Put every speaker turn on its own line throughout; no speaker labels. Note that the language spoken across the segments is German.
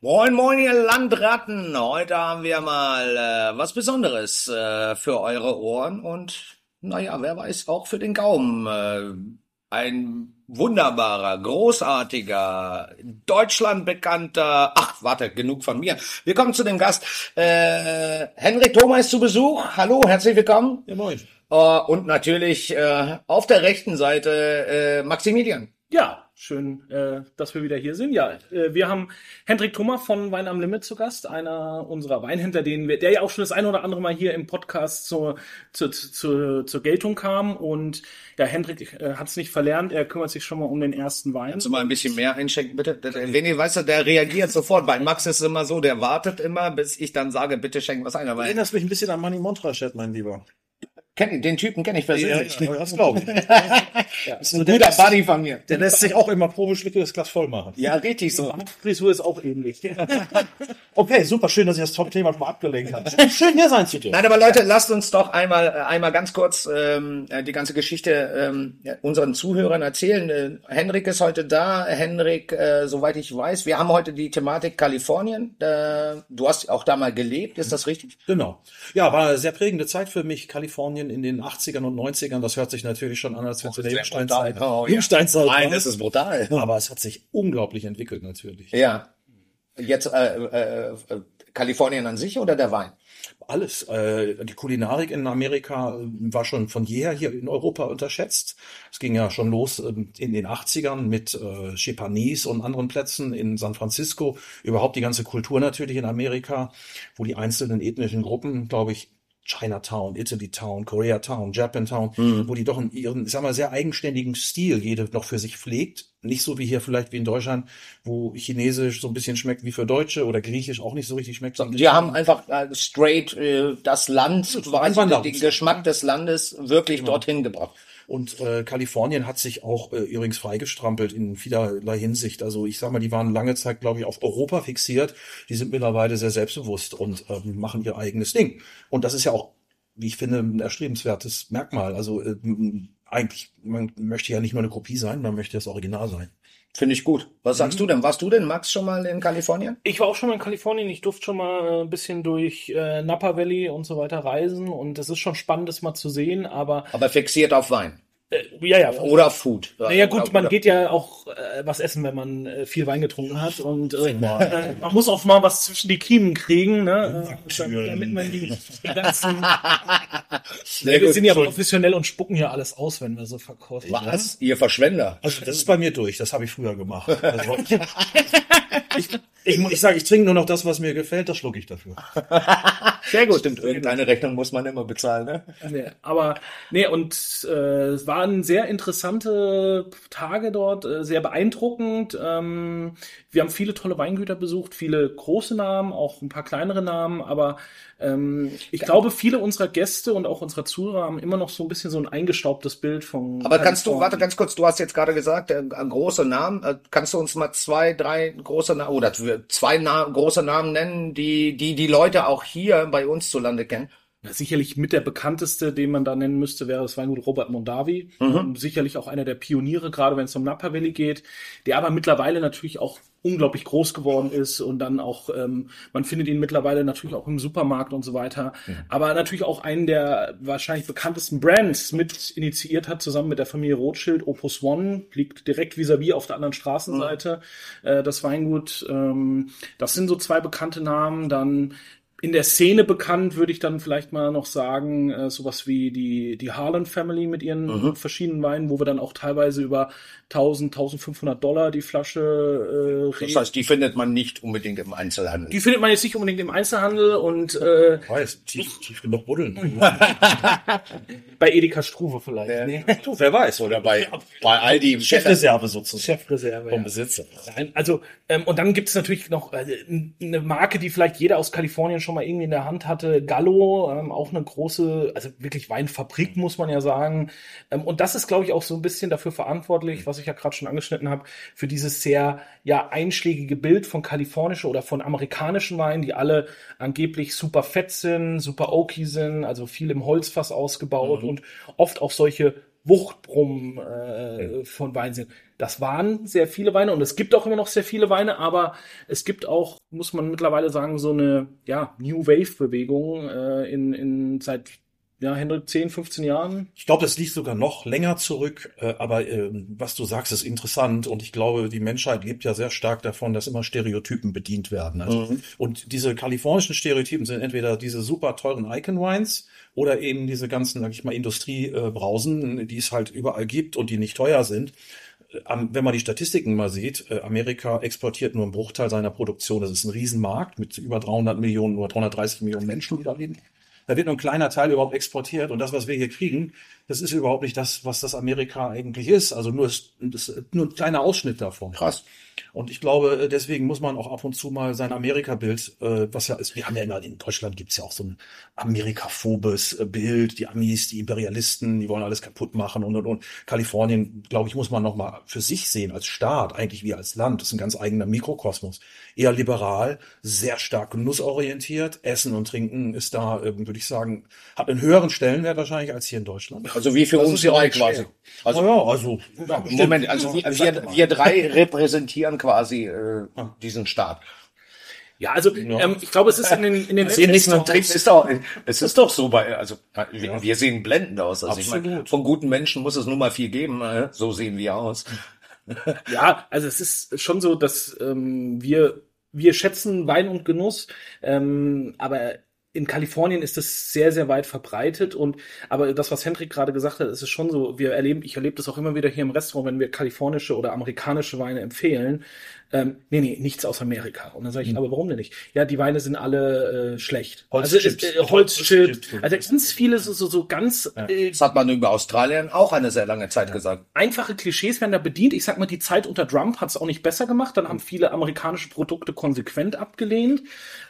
Moin, moin, ihr Landratten. Heute haben wir mal äh, was Besonderes äh, für eure Ohren und, naja, wer weiß, auch für den Gaumen. Äh, ein wunderbarer, großartiger, deutschlandbekannter, ach, warte, genug von mir. Wir kommen zu dem Gast. Äh, Henrik Thoma ist zu Besuch. Hallo, herzlich willkommen.
Ja, moin.
Äh, und natürlich äh, auf der rechten Seite äh, Maximilian.
Ja, schön, äh, dass wir wieder hier sind. Ja, äh, wir haben Hendrik Thummer von Wein am Limit zu Gast, einer unserer Weinhändler, den wir, der ja auch schon das ein oder andere Mal hier im Podcast zur, zur, zur, zur Geltung kam. Und ja, Hendrik äh, hat es nicht verlernt, er kümmert sich schon mal um den ersten Wein.
Kannst du mal ein bisschen mehr einschenken, bitte? Wenn ihr weißt, der reagiert sofort. Bei Max ist es immer so, der wartet immer, bis ich dann sage, bitte schenk was ein. Aber
Erinnerst mich ein bisschen an Manny Montrachet, mein Lieber.
Kenn, den Typen kenne ich persönlich.
Ja, das glaube ich.
ja, ist ein guter Buddy von mir.
Der lässt sich auch immer Probeschlücke das Glas voll machen.
Ja, richtig so.
Frisur ist auch ähnlich.
Okay, super schön, dass ich das Top-Thema schon mal abgelenkt habe. Schön hier sein zu dürfen.
Nein, aber Leute, lasst uns doch einmal äh, einmal ganz kurz ähm, äh, die ganze Geschichte ähm, ja, unseren Zuhörern erzählen. Äh, Henrik ist heute da. Henrik, äh, soweit ich weiß, wir haben heute die Thematik Kalifornien. Äh, du hast auch da mal gelebt, ist das richtig?
Genau. Ja, war eine sehr prägende Zeit für mich. Kalifornien in den 80ern und 90ern. Das hört sich natürlich schon an, als wenn es in der Jungsteinzeit,
brutal. Oh, ja.
Jungsteinzeit
Nein,
war.
das ist brutal.
Aber es hat sich unglaublich entwickelt natürlich.
Ja. Jetzt äh, äh, äh, Kalifornien an sich oder der Wein?
Alles. Äh, die Kulinarik in Amerika äh, war schon von jeher hier in Europa unterschätzt. Es ging ja schon los ähm, in den 80ern mit äh, Chez Panisse und anderen Plätzen in San Francisco. Überhaupt die ganze Kultur natürlich in Amerika, wo die einzelnen ethnischen Gruppen, glaube ich, Chinatown, Italy Town, Koreatown, Japantown, wo die doch in ihren, ich sag mal, sehr eigenständigen Stil jede noch für sich pflegt. Nicht so wie hier vielleicht wie in Deutschland, wo Chinesisch so ein bisschen schmeckt wie für Deutsche oder Griechisch auch nicht so richtig schmeckt.
Die haben einfach äh, straight äh, das Land, quasi
einfach
den, Geschmack des Landes wirklich dorthin gebracht.
Und äh, Kalifornien hat sich auch äh, übrigens freigestrampelt in vielerlei Hinsicht. Also ich sag mal, die waren lange Zeit, glaube ich, auf Europa fixiert. Die sind mittlerweile sehr selbstbewusst und ähm, machen ihr eigenes Ding. Und das ist ja auch, wie ich finde, ein erstrebenswertes Merkmal. Also äh, eigentlich, man möchte ja nicht nur eine Kopie sein, man möchte das Original sein.
Finde ich gut. Was sagst du denn? Warst du denn, Max, schon mal in Kalifornien?
Ich war auch schon mal in Kalifornien. Ich durfte schon mal ein bisschen durch äh, Napa Valley und so weiter reisen. Und es ist schon spannend, das mal zu sehen. Aber
Aber fixiert auf Wein.
Äh, ja, ja.
Oder Food.
Naja gut,
Oder-
man
oder-
geht ja auch äh, was essen, wenn man äh, viel Wein getrunken hat und äh, man muss auch mal was zwischen die Kiemen kriegen, ne? Äh, damit man die, die ganzen.
Sehr
wir
gut.
sind ja professionell und spucken ja alles aus, wenn wir so verkaufen.
Was? Ihr Verschwender.
Also das ist bei mir durch, das habe ich früher gemacht. Also, ich, ich, ich sage, ich trinke nur noch das, was mir gefällt, das schlucke ich dafür.
Sehr gut. Stimmt, irgendeine Rechnung muss man immer bezahlen, ne?
Nee, aber nee, und äh, es waren sehr interessante Tage dort, äh, sehr beeindruckend. Ähm, wir haben viele tolle Weingüter besucht, viele große Namen, auch ein paar kleinere Namen, aber ähm, ich glaube, viele unserer Gäste und auch unserer Zuhörer haben immer noch so ein bisschen so ein eingestaubtes Bild von.
Aber kannst du, warte ganz kurz, du hast jetzt gerade gesagt, äh, große Namen. Äh, kannst du uns mal zwei, drei große Namen oder zwei Na große Namen nennen, die, die die Leute auch hier bei uns zu Lande kennen?
Sicherlich mit der bekannteste, den man da nennen müsste, wäre das Weingut Robert Mondavi. Ähm, Sicherlich auch einer der Pioniere, gerade wenn es um Napa Valley geht, der aber mittlerweile natürlich auch unglaublich groß geworden ist und dann auch, ähm, man findet ihn mittlerweile natürlich auch im Supermarkt und so weiter. Aber natürlich auch einen der wahrscheinlich bekanntesten Brands mit initiiert hat, zusammen mit der Familie Rothschild. Opus One liegt direkt vis-à-vis auf der anderen Straßenseite, äh, das Weingut. Ähm, das sind so zwei bekannte Namen. Dann in der Szene bekannt, würde ich dann vielleicht mal noch sagen, äh, sowas wie die, die Harlan Family mit ihren verschiedenen Weinen, wo wir dann auch teilweise über 1000, 1500 Dollar die Flasche äh,
Das
reden.
heißt, die findet man nicht unbedingt im Einzelhandel.
Die findet man jetzt nicht unbedingt im Einzelhandel und äh,
Weiß, tief, tief genug buddeln.
bei Edeka Struve vielleicht. Nee.
du, wer weiß.
Oder bei, bei Aldi.
Chefreserve sozusagen.
Chefreserve.
Vom
Ja.
Besitzer.
Nein, also, ähm, und dann gibt es natürlich noch äh, eine Marke, die vielleicht jeder aus Kalifornien schon mal irgendwie in der Hand hatte. Gallo, ähm, auch eine große, also wirklich Weinfabrik, muss man ja sagen. Ähm, und das ist, glaube ich, auch so ein bisschen dafür verantwortlich, was ich ja gerade schon angeschnitten habe, für dieses sehr ja einschlägige Bild von kalifornischen oder von amerikanischen Weinen, die alle angeblich super fett sind, super oaky sind, also viel im Holzfass ausgebaut und oft auch solche Wuchtbrummen äh, von Wein sind. Das waren sehr viele Weine und es gibt auch immer noch sehr viele Weine, aber es gibt auch, muss man mittlerweile sagen, so eine ja, New Wave-Bewegung äh, in, in seit ja, Hendrik, 10, 15 Jahren?
Ich glaube, das liegt sogar noch länger zurück, äh, aber äh, was du sagst, ist interessant und ich glaube, die Menschheit lebt ja sehr stark davon, dass immer Stereotypen bedient werden. Also, mhm. Und diese kalifornischen Stereotypen sind entweder diese super teuren Icon Wines oder eben diese ganzen, sag ich mal, Industriebrausen, die es halt überall gibt und die nicht teuer sind wenn man die Statistiken mal sieht, äh, Amerika exportiert nur einen Bruchteil seiner Produktion. Das ist ein Riesenmarkt mit über 300 Millionen oder 330 Millionen Menschen, die da leben. Da wird nur ein kleiner Teil überhaupt exportiert und das, was wir hier kriegen, das ist überhaupt nicht das, was das Amerika eigentlich ist. Also nur, das, nur ein kleiner Ausschnitt davon.
Krass.
Und ich glaube, äh, deswegen muss man auch ab und zu mal sein Amerika-Bild, äh, was ja ist, wir haben ja immer, in Deutschland gibt's ja auch so ein Amerikaphobes äh, Bild, die Amis, die Imperialisten, die wollen alles kaputt machen und und und. Kalifornien, glaube ich, muss man nochmal für sich sehen, als Staat, eigentlich wie als Land. Das ist ein ganz eigener Mikrokosmos. Eher liberal, sehr stark genussorientiert. Essen und Trinken ist da, würde ich sagen, hat einen höheren Stellenwert wahrscheinlich als hier in Deutschland.
Also wie für das uns drei quasi.
Also, ja, also
ja, Moment, also wir, wir, wir drei repräsentieren quasi äh, diesen Staat.
Ja, also ja. Ähm, ich glaube, es ist in den in den
letzten nicht nur ist doch, es ist doch so bei also wir, wir sehen blendend aus. Also Absolut. ich meine, von guten Menschen muss es nur mal viel geben. Äh, so sehen wir aus.
ja, also es ist schon so, dass ähm, wir wir schätzen Wein und Genuss, ähm, aber in Kalifornien ist das sehr, sehr weit verbreitet und aber das, was Hendrik gerade gesagt hat, ist es schon so, wir erleben, ich erlebe das auch immer wieder hier im Restaurant, wenn wir kalifornische oder amerikanische Weine empfehlen, ähm, nee, nee, nichts aus Amerika. Und dann sage ich, mhm. aber warum denn nicht? Ja, die Weine sind alle äh, schlecht.
Holzchips.
Also, äh, Holzchips. Also ganz viele so, so, so ganz...
Ja. Äh, das hat man über Australien auch eine sehr lange Zeit ja. gesagt.
Einfache Klischees werden da bedient. Ich sag mal, die Zeit unter Trump hat es auch nicht besser gemacht. Dann haben viele amerikanische Produkte konsequent abgelehnt.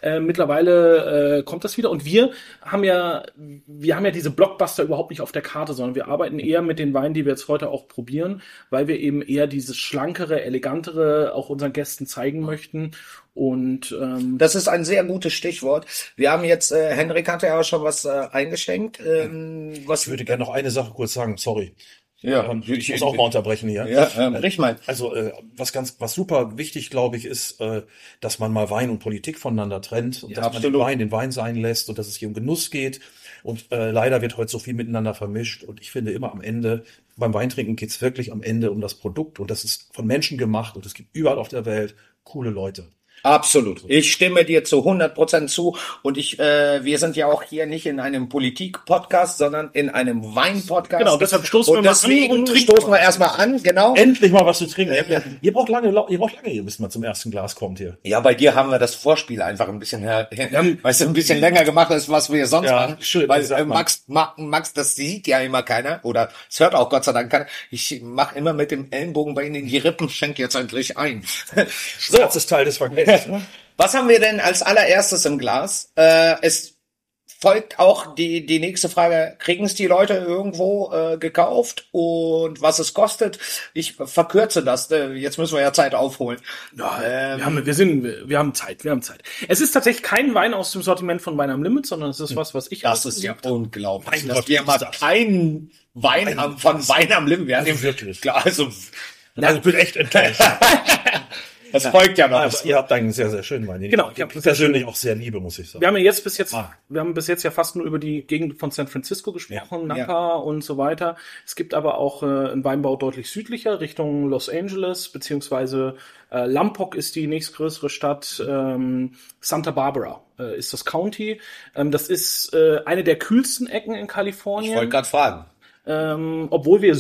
Äh, mittlerweile äh, kommt das wieder. Und wir haben ja, wir haben ja diese Blockbuster überhaupt nicht auf der Karte, sondern wir arbeiten eher mit den Weinen, die wir jetzt heute auch probieren, weil wir eben eher dieses schlankere, elegantere, auch unseren Gästen zeigen möchten. Und ähm,
das ist ein sehr gutes Stichwort. Wir haben jetzt, äh, Henrik hatte ja auch schon was äh, eingeschenkt. Ähm, was
ich würde gerne noch eine Sache kurz sagen, sorry.
Ja,
ähm, ich muss auch mal unterbrechen hier.
Ja, ähm, rich mal.
Also äh, was ganz, was super wichtig, glaube ich, ist, äh, dass man mal Wein und Politik voneinander trennt und ja, dass absolut. man den Wein den Wein sein lässt und dass es hier um Genuss geht. Und äh, leider wird heute so viel miteinander vermischt. Und ich finde immer am Ende beim Weintrinken geht es wirklich am Ende um das Produkt und das ist von Menschen gemacht und es gibt überall auf der Welt coole Leute.
Absolut. Ich stimme dir zu 100 Prozent zu. Und ich, äh, wir sind ja auch hier nicht in einem Politik-Podcast, sondern in einem Wein-Podcast.
Genau, deshalb stoßen
und wir deswegen mal an. Und stoßen wir erstmal an, genau.
Endlich mal was zu trinken. Ja. Ihr braucht lange, ihr braucht lange, bis man zum ersten Glas kommt hier.
Ja, bei dir haben wir das Vorspiel einfach ein bisschen, her, weißt du, ein bisschen länger gemacht, als was wir sonst
ja,
machen.
Schön,
Weil äh, Max, Max, das sieht ja immer keiner oder es hört auch Gott sei Dank keiner. Ich mache immer mit dem Ellenbogen bei Ihnen die Rippen, schenk jetzt endlich ein.
so. Das ist Teil des Verkehrs.
Was haben wir denn als allererstes im Glas? Äh, es folgt auch die, die nächste Frage, kriegen es die Leute irgendwo äh, gekauft und was es kostet? Ich verkürze das, äh, jetzt müssen wir ja Zeit aufholen.
Ja, ähm, wir, haben, wir, sind, wir haben Zeit, wir haben Zeit. Es ist tatsächlich kein Wein aus dem Sortiment von Wein am Limit, sondern es ist was, was ich
Das ist ja unglaublich, dass wir mal keinen Wein haben von Wein am Limit. Wir
also wirklich.
Klar, also,
also ich bin echt enttäuscht.
Es folgt ja noch.
Aber ihr habt einen sehr, sehr schönen Wein.
Genau.
Ich habe persönlich auch sehr liebe, muss ich sagen.
Wir haben ja jetzt bis jetzt, ah. wir haben bis jetzt ja fast nur über die Gegend von San Francisco gesprochen, ja. Napa ja. und so weiter. Es gibt aber auch äh, einen Weinbau deutlich südlicher, Richtung Los Angeles, beziehungsweise äh, Lompoc ist die nächstgrößere Stadt, ähm, Santa Barbara äh, ist das County. Ähm, das ist äh, eine der kühlsten Ecken in Kalifornien. Ich
wollte gerade fragen.
Ähm, obwohl wir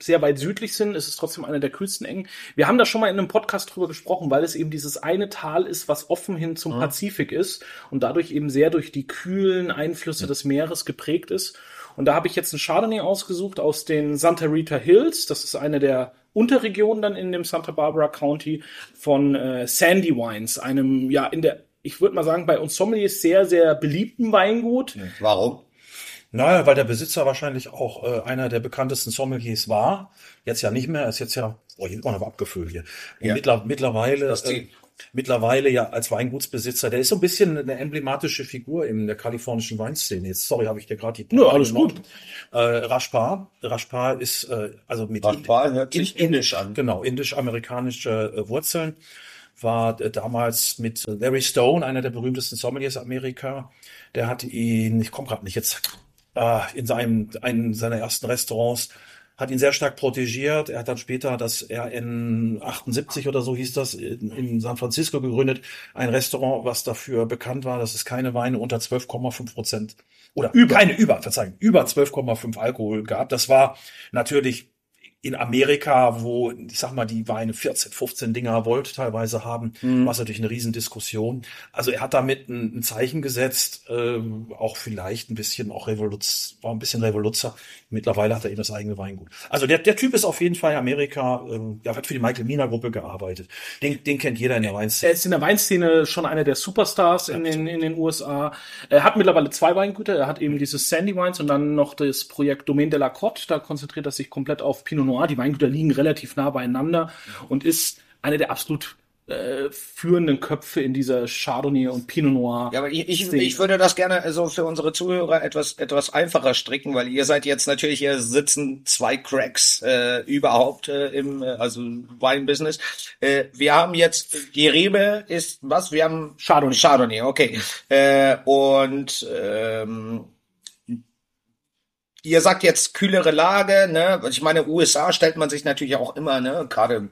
sehr weit südlich sind, ist es trotzdem einer der kühlsten Engen. Wir haben da schon mal in einem Podcast drüber gesprochen, weil es eben dieses eine Tal ist, was offen hin zum ja. Pazifik ist und dadurch eben sehr durch die kühlen Einflüsse ja. des Meeres geprägt ist. Und da habe ich jetzt einen Chardonnay ausgesucht aus den Santa Rita Hills. Das ist eine der Unterregionen dann in dem Santa Barbara County von äh, Sandy Wines, einem ja in der ich würde mal sagen, bei uns Sommeliers sehr, sehr beliebten Weingut.
Warum?
Naja, weil der Besitzer wahrscheinlich auch äh, einer der bekanntesten Sommeliers war. Jetzt ja nicht mehr, ist jetzt ja, oh, hier ist auch noch abgefüllt hier. Ja. Mittler, mittlerweile,
äh,
mittlerweile ja als Weingutsbesitzer, der ist so ein bisschen eine emblematische Figur in der kalifornischen Weinszene. Jetzt, sorry, habe ich dir gerade die
Ja, alles gut.
Äh, Rajpar, Rajpar ist äh, also mit
Rajpar hört sich
in-
indisch an.
Genau, indisch-amerikanische äh, Wurzeln. War äh, damals mit Larry Stone, einer der berühmtesten Sommeliers Amerika. Der hat ihn, ich komme gerade nicht jetzt, äh, in seinem einen seiner ersten Restaurants hat ihn sehr stark protegiert. Er hat dann später das RN 78 oder so hieß das in, in San Francisco gegründet. Ein Restaurant, was dafür bekannt war, dass es keine Weine unter 12,5 Prozent oder über. keine über, Verzeihung, über 12,5 Alkohol gab. Das war natürlich in Amerika, wo, ich sag mal, die Weine 14, 15 Dinger Volt teilweise haben, war es natürlich eine Riesendiskussion. Also er hat damit ein, ein Zeichen gesetzt, ähm, auch vielleicht ein bisschen auch Revoluz, war ein bisschen Revoluzer. Mittlerweile hat er eben das eigene Weingut. Also der, der Typ ist auf jeden Fall in Amerika, ähm, der hat für die Michael Mina Gruppe gearbeitet. Den, den kennt jeder in der Weinszene.
Er ist in der Weinszene schon einer der Superstars in den, in den USA. Er hat mittlerweile zwei Weingüter. Er hat eben dieses Sandy Wines und dann noch das Projekt Domaine de la Cotte. Da konzentriert er sich komplett auf Pinot Noir. Die Weingüter liegen relativ nah beieinander und ist einer der absolut äh, führenden Köpfe in dieser Chardonnay und Pinot Noir.
Ja, aber ich, ich, ich würde das gerne so für unsere Zuhörer etwas etwas einfacher stricken, weil ihr seid jetzt natürlich hier sitzen zwei Cracks äh, überhaupt äh, im äh, also Weinbusiness. Äh, wir haben jetzt die Rebe ist was? Wir haben
Chardonnay.
Chardonnay, okay. Äh, und ähm, Ihr sagt jetzt kühlere Lage, ne? Ich meine, USA stellt man sich natürlich auch immer, ne? Gerade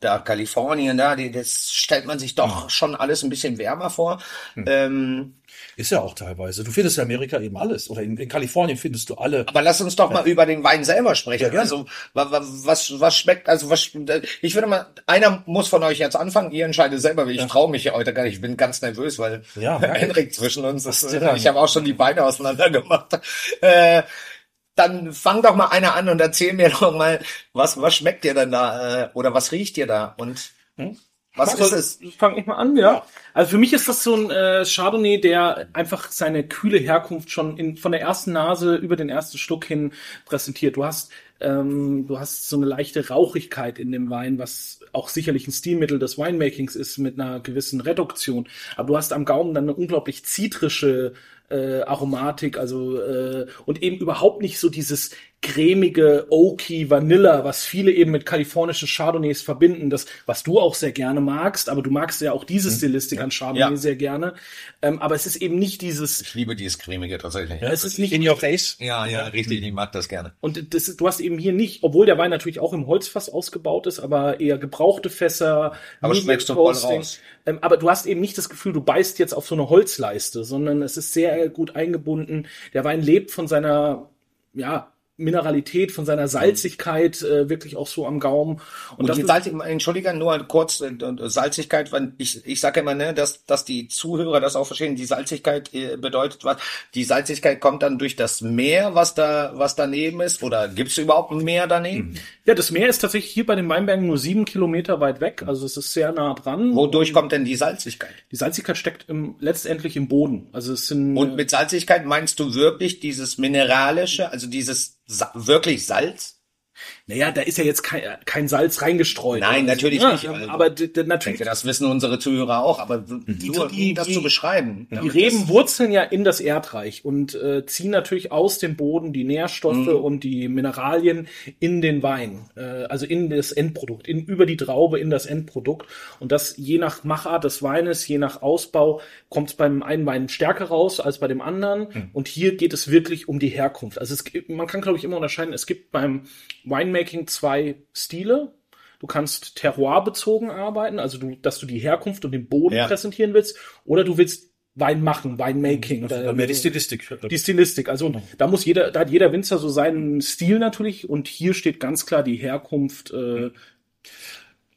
da Kalifornien, da, die, das stellt man sich doch schon alles ein bisschen wärmer vor. Ähm,
Ist ja auch teilweise. Du findest in Amerika eben alles. Oder in, in Kalifornien findest du alle.
aber lass uns doch mal über den Wein selber sprechen.
Ja,
also wa- wa- was was schmeckt? Also was? Ich würde mal, einer muss von euch jetzt anfangen. Ihr entscheidet selber. weil Ich traue mich ja heute gar nicht. Ich bin ganz nervös, weil
Ja.
Henrik zwischen uns ist. Ich habe auch schon die Beine auseinander gemacht. Äh, dann fang doch mal einer an und erzähl mir doch mal, was was schmeckt dir denn da äh, oder was riecht dir da und was ist es?
Fange ich mal an, ja. Also für mich ist das so ein äh, Chardonnay, der einfach seine kühle Herkunft schon in, von der ersten Nase über den ersten Schluck hin präsentiert. Du hast, ähm, du hast so eine leichte Rauchigkeit in dem Wein, was auch sicherlich ein Stilmittel des Winemakings ist mit einer gewissen Reduktion. Aber du hast am Gaumen dann eine unglaublich zitrische äh, Aromatik, also äh, und eben überhaupt nicht so dieses cremige Oaky Vanilla, was viele eben mit kalifornischen Chardonnays verbinden, das was du auch sehr gerne magst, aber du magst ja auch diese Stilistik an Chardonnay
Ja.
sehr gerne, ähm, aber es ist eben nicht dieses
Ich liebe dieses cremige tatsächlich.
es ist nicht
In your face.
Ja, ja, richtig. Ich mag das gerne.
und das, du hast eben hier nicht, obwohl der Wein natürlich auch im Holzfass ausgebaut ist, aber eher gebrauchte Fässer.
Aber schmeckst du voll raus.
Ähm, aber du hast eben nicht das Gefühl, du beißt jetzt auf so eine Holzleiste, sondern es ist sehr gut eingebunden. Der Wein lebt von seiner, ja, Mineralität, von seiner Salzigkeit, äh, wirklich auch so am Gaumen. Und,
Und
das
die
ist-
Salzig, Entschuldigung, nur kurz, äh, äh, Salzigkeit, weil ich, ich sage immer, ne, dass, dass die Zuhörer das auch verstehen, die Salzigkeit äh, bedeutet was, die Salzigkeit kommt dann durch das Meer, was da, was daneben ist, oder gibt es überhaupt ein Meer daneben?
ja, das Meer ist tatsächlich hier bei den Weinbergen nur sieben Kilometer weit weg, also es ist sehr nah dran.
Wodurch kommt denn die Salzigkeit?
Die Salzigkeit steckt im, letztendlich im Boden. Also es sind
Und mit Salzigkeit meinst du wirklich dieses mineralische, also dieses Wirklich Salz?
Naja, da ist ja jetzt kein, kein Salz reingestreut.
Nein,
Also,
natürlich
ja,
nicht, also.
Aber natürlich,
denke, das wissen unsere Zuhörer auch, aber nur
die-
um das
die-
zu beschreiben.
die Reben wurzeln ja in das Erdreich und äh, ziehen natürlich aus dem Boden die Nährstoffe
Mhm.
und die Mineralien in den Wein, äh, also in das Endprodukt, in, über die Traube in das Endprodukt. Und das je nach Machart des Weines, je nach Ausbau, kommt es beim einen Wein stärker raus als bei dem anderen.
Mhm.
Und hier geht es wirklich um die Herkunft. Also es gibt, man kann, glaube ich, immer unterscheiden, es gibt beim Winemaking zwei Stile. Du kannst terroirbezogen arbeiten, also du, dass du die Herkunft und den Boden
Ja.
präsentieren willst, oder du willst Wein machen, Winemaking.
Dann
Oder
mehr die Stilistik.
die Stilistik. Also und da muss jeder, da hat jeder Winzer so seinen Stil natürlich und hier steht ganz klar die Herkunft äh,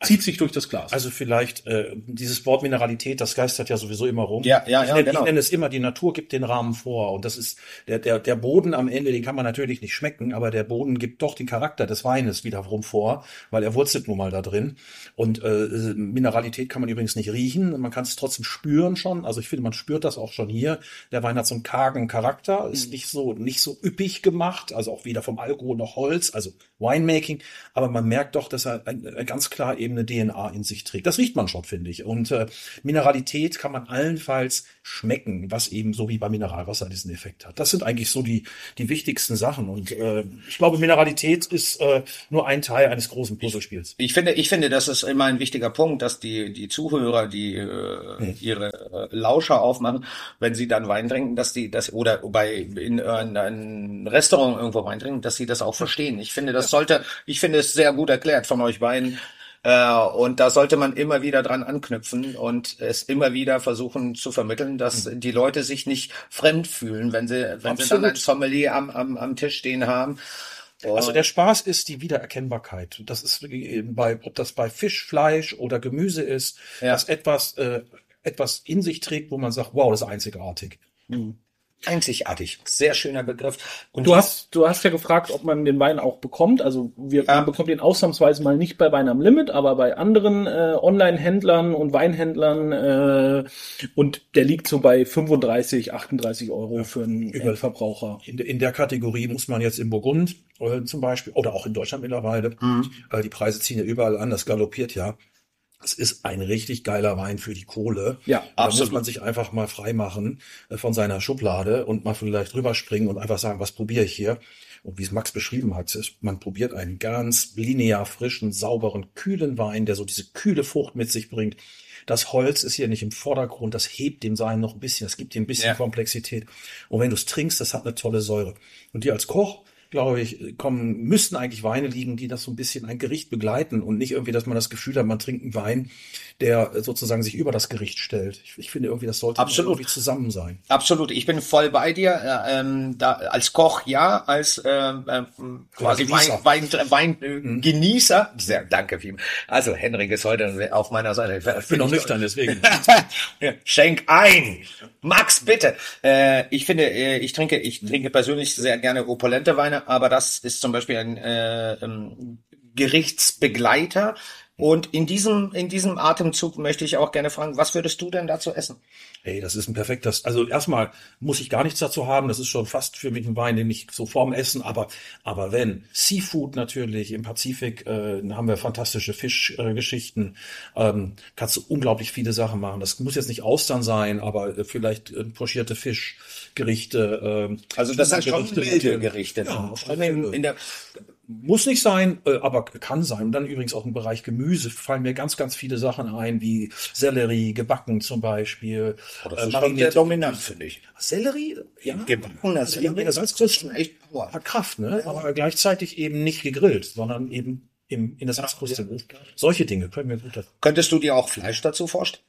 zieht sich durch das Glas.
Also vielleicht äh, dieses Wort Mineralität, das geistert ja sowieso immer rum.
Ja, ja,
ich
ja,
nenne,
genau.
Ich nenne es immer, die Natur gibt den Rahmen vor. Und das ist der, der, der Boden am Ende, den kann man natürlich nicht schmecken, aber der Boden gibt doch den Charakter des Weines wiederum vor, weil er wurzelt nun mal da drin. Und äh, Mineralität kann man übrigens nicht riechen, man kann es trotzdem spüren schon. Also ich finde, man spürt das auch schon hier. Der Wein hat so einen kargen Charakter, ist nicht so nicht so üppig gemacht, also auch weder vom Alkohol noch Holz, also Winemaking. Aber man merkt doch, dass er ein, ein ganz klar eben eine DNA in sich trägt. Das riecht man schon, finde ich. Und äh, Mineralität kann man allenfalls schmecken, was eben so wie bei Mineralwasser diesen Effekt hat. Das sind eigentlich so die, die wichtigsten Sachen. Und äh, ich glaube, Mineralität ist äh, nur ein Teil eines großen Puzzlespiels.
Ich finde, ich finde, das ist immer ein wichtiger Punkt, dass die, die Zuhörer, die äh, ihre äh, Lauscher aufmachen, wenn sie dann Wein trinken, dass die das oder bei in, in ein Restaurant irgendwo Wein trinken, dass sie das auch verstehen. Ich finde, das sollte, ich finde es sehr gut erklärt von euch beiden. Äh, und da sollte man immer wieder dran anknüpfen und es immer wieder versuchen zu vermitteln, dass mhm. die Leute sich nicht fremd fühlen, wenn sie, wenn sie dann ein Sommelier am, am, am Tisch stehen haben.
Also der Spaß ist die Wiedererkennbarkeit. Das ist bei, ob das bei Fisch, Fleisch oder Gemüse ist, ja. dass etwas, äh, etwas in sich trägt, wo man sagt, wow, das ist einzigartig. Mhm.
Einzigartig. Sehr schöner Begriff.
Und du hast, du hast ja gefragt, ob man den Wein auch bekommt. Also wir ja. man bekommt den ausnahmsweise mal nicht bei Wein am Limit, aber bei anderen äh, Online-Händlern und Weinhändlern äh, und der liegt so bei 35, 38 Euro für einen Über Verbraucher.
In, in, der Kategorie muss man jetzt in Burgund äh, zum Beispiel oder auch in Deutschland mittlerweile, mhm. die Preise ziehen ja überall an, das galoppiert ja. Es ist ein richtig geiler Wein für die Kohle. Ja, da absolut. muss man sich einfach mal frei machen äh, von seiner Schublade und mal vielleicht rüberspringen und einfach sagen, was probiere ich hier? Und wie es Max beschrieben hat, ist, man probiert einen ganz linear frischen, sauberen, kühlen Wein, der so diese kühle Frucht mit sich bringt. Das Holz ist hier nicht im Vordergrund, das hebt dem Wein noch ein bisschen, das gibt ihm ein bisschen ja. Komplexität. Und wenn du es trinkst, das hat eine tolle Säure. Und dir als Koch glaube ich, kommen, müssten eigentlich Weine liegen, die das so ein bisschen ein Gericht begleiten und nicht irgendwie, dass man das Gefühl hat, man trinkt einen Wein, der sozusagen sich über das Gericht stellt. Ich, ich finde irgendwie, das sollte
Absolut.
irgendwie zusammen sein.
Absolut. Ich bin voll bei dir. Äh, ähm, da, als Koch ja, als äh, äh, quasi Wein, Wein, Wein äh, mhm. Genießer. Sehr, danke viel. Also Henrik ist heute auf meiner Seite.
Ich bin noch nüchtern, deswegen.
Schenk ein. Max, bitte. Äh, ich finde, äh, ich trinke, ich trinke persönlich sehr gerne opulente Weine aber das ist zum Beispiel ein äh, ähm, Gerichtsbegleiter. Und in diesem, in diesem Atemzug möchte ich auch gerne fragen, was würdest du denn dazu essen?
Hey, das ist ein perfektes, also erstmal muss ich gar nichts dazu haben, das ist schon fast für mich ein Wein, den ich so vorm Essen, aber, aber wenn, Seafood natürlich, im Pazifik äh, haben wir fantastische Fischgeschichten, äh, ähm, kannst du unglaublich viele Sachen machen. Das muss jetzt nicht Austern sein, aber äh, vielleicht äh, pochierte Fischgerichte.
Äh, also das sind schon wilde Gerichte. Ja,
also in, in der, muss nicht sein, äh, aber kann sein. Und dann übrigens auch im Bereich Gemüse fallen mir ganz, ganz viele Sachen ein, wie Sellerie, gebacken zum Beispiel.
Oh, das äh, ist schon sehr dominant, finde ich.
Sellerie?
Ja. Gebacken,
das ja, ja, Salzkost schon echt Power. Hat Kraft, ne? Aber gleichzeitig eben nicht gegrillt, sondern eben im, in der Salzkruste. Solche Dinge können mir gut.
Könntest du dir auch Fleisch dazu vorstellen?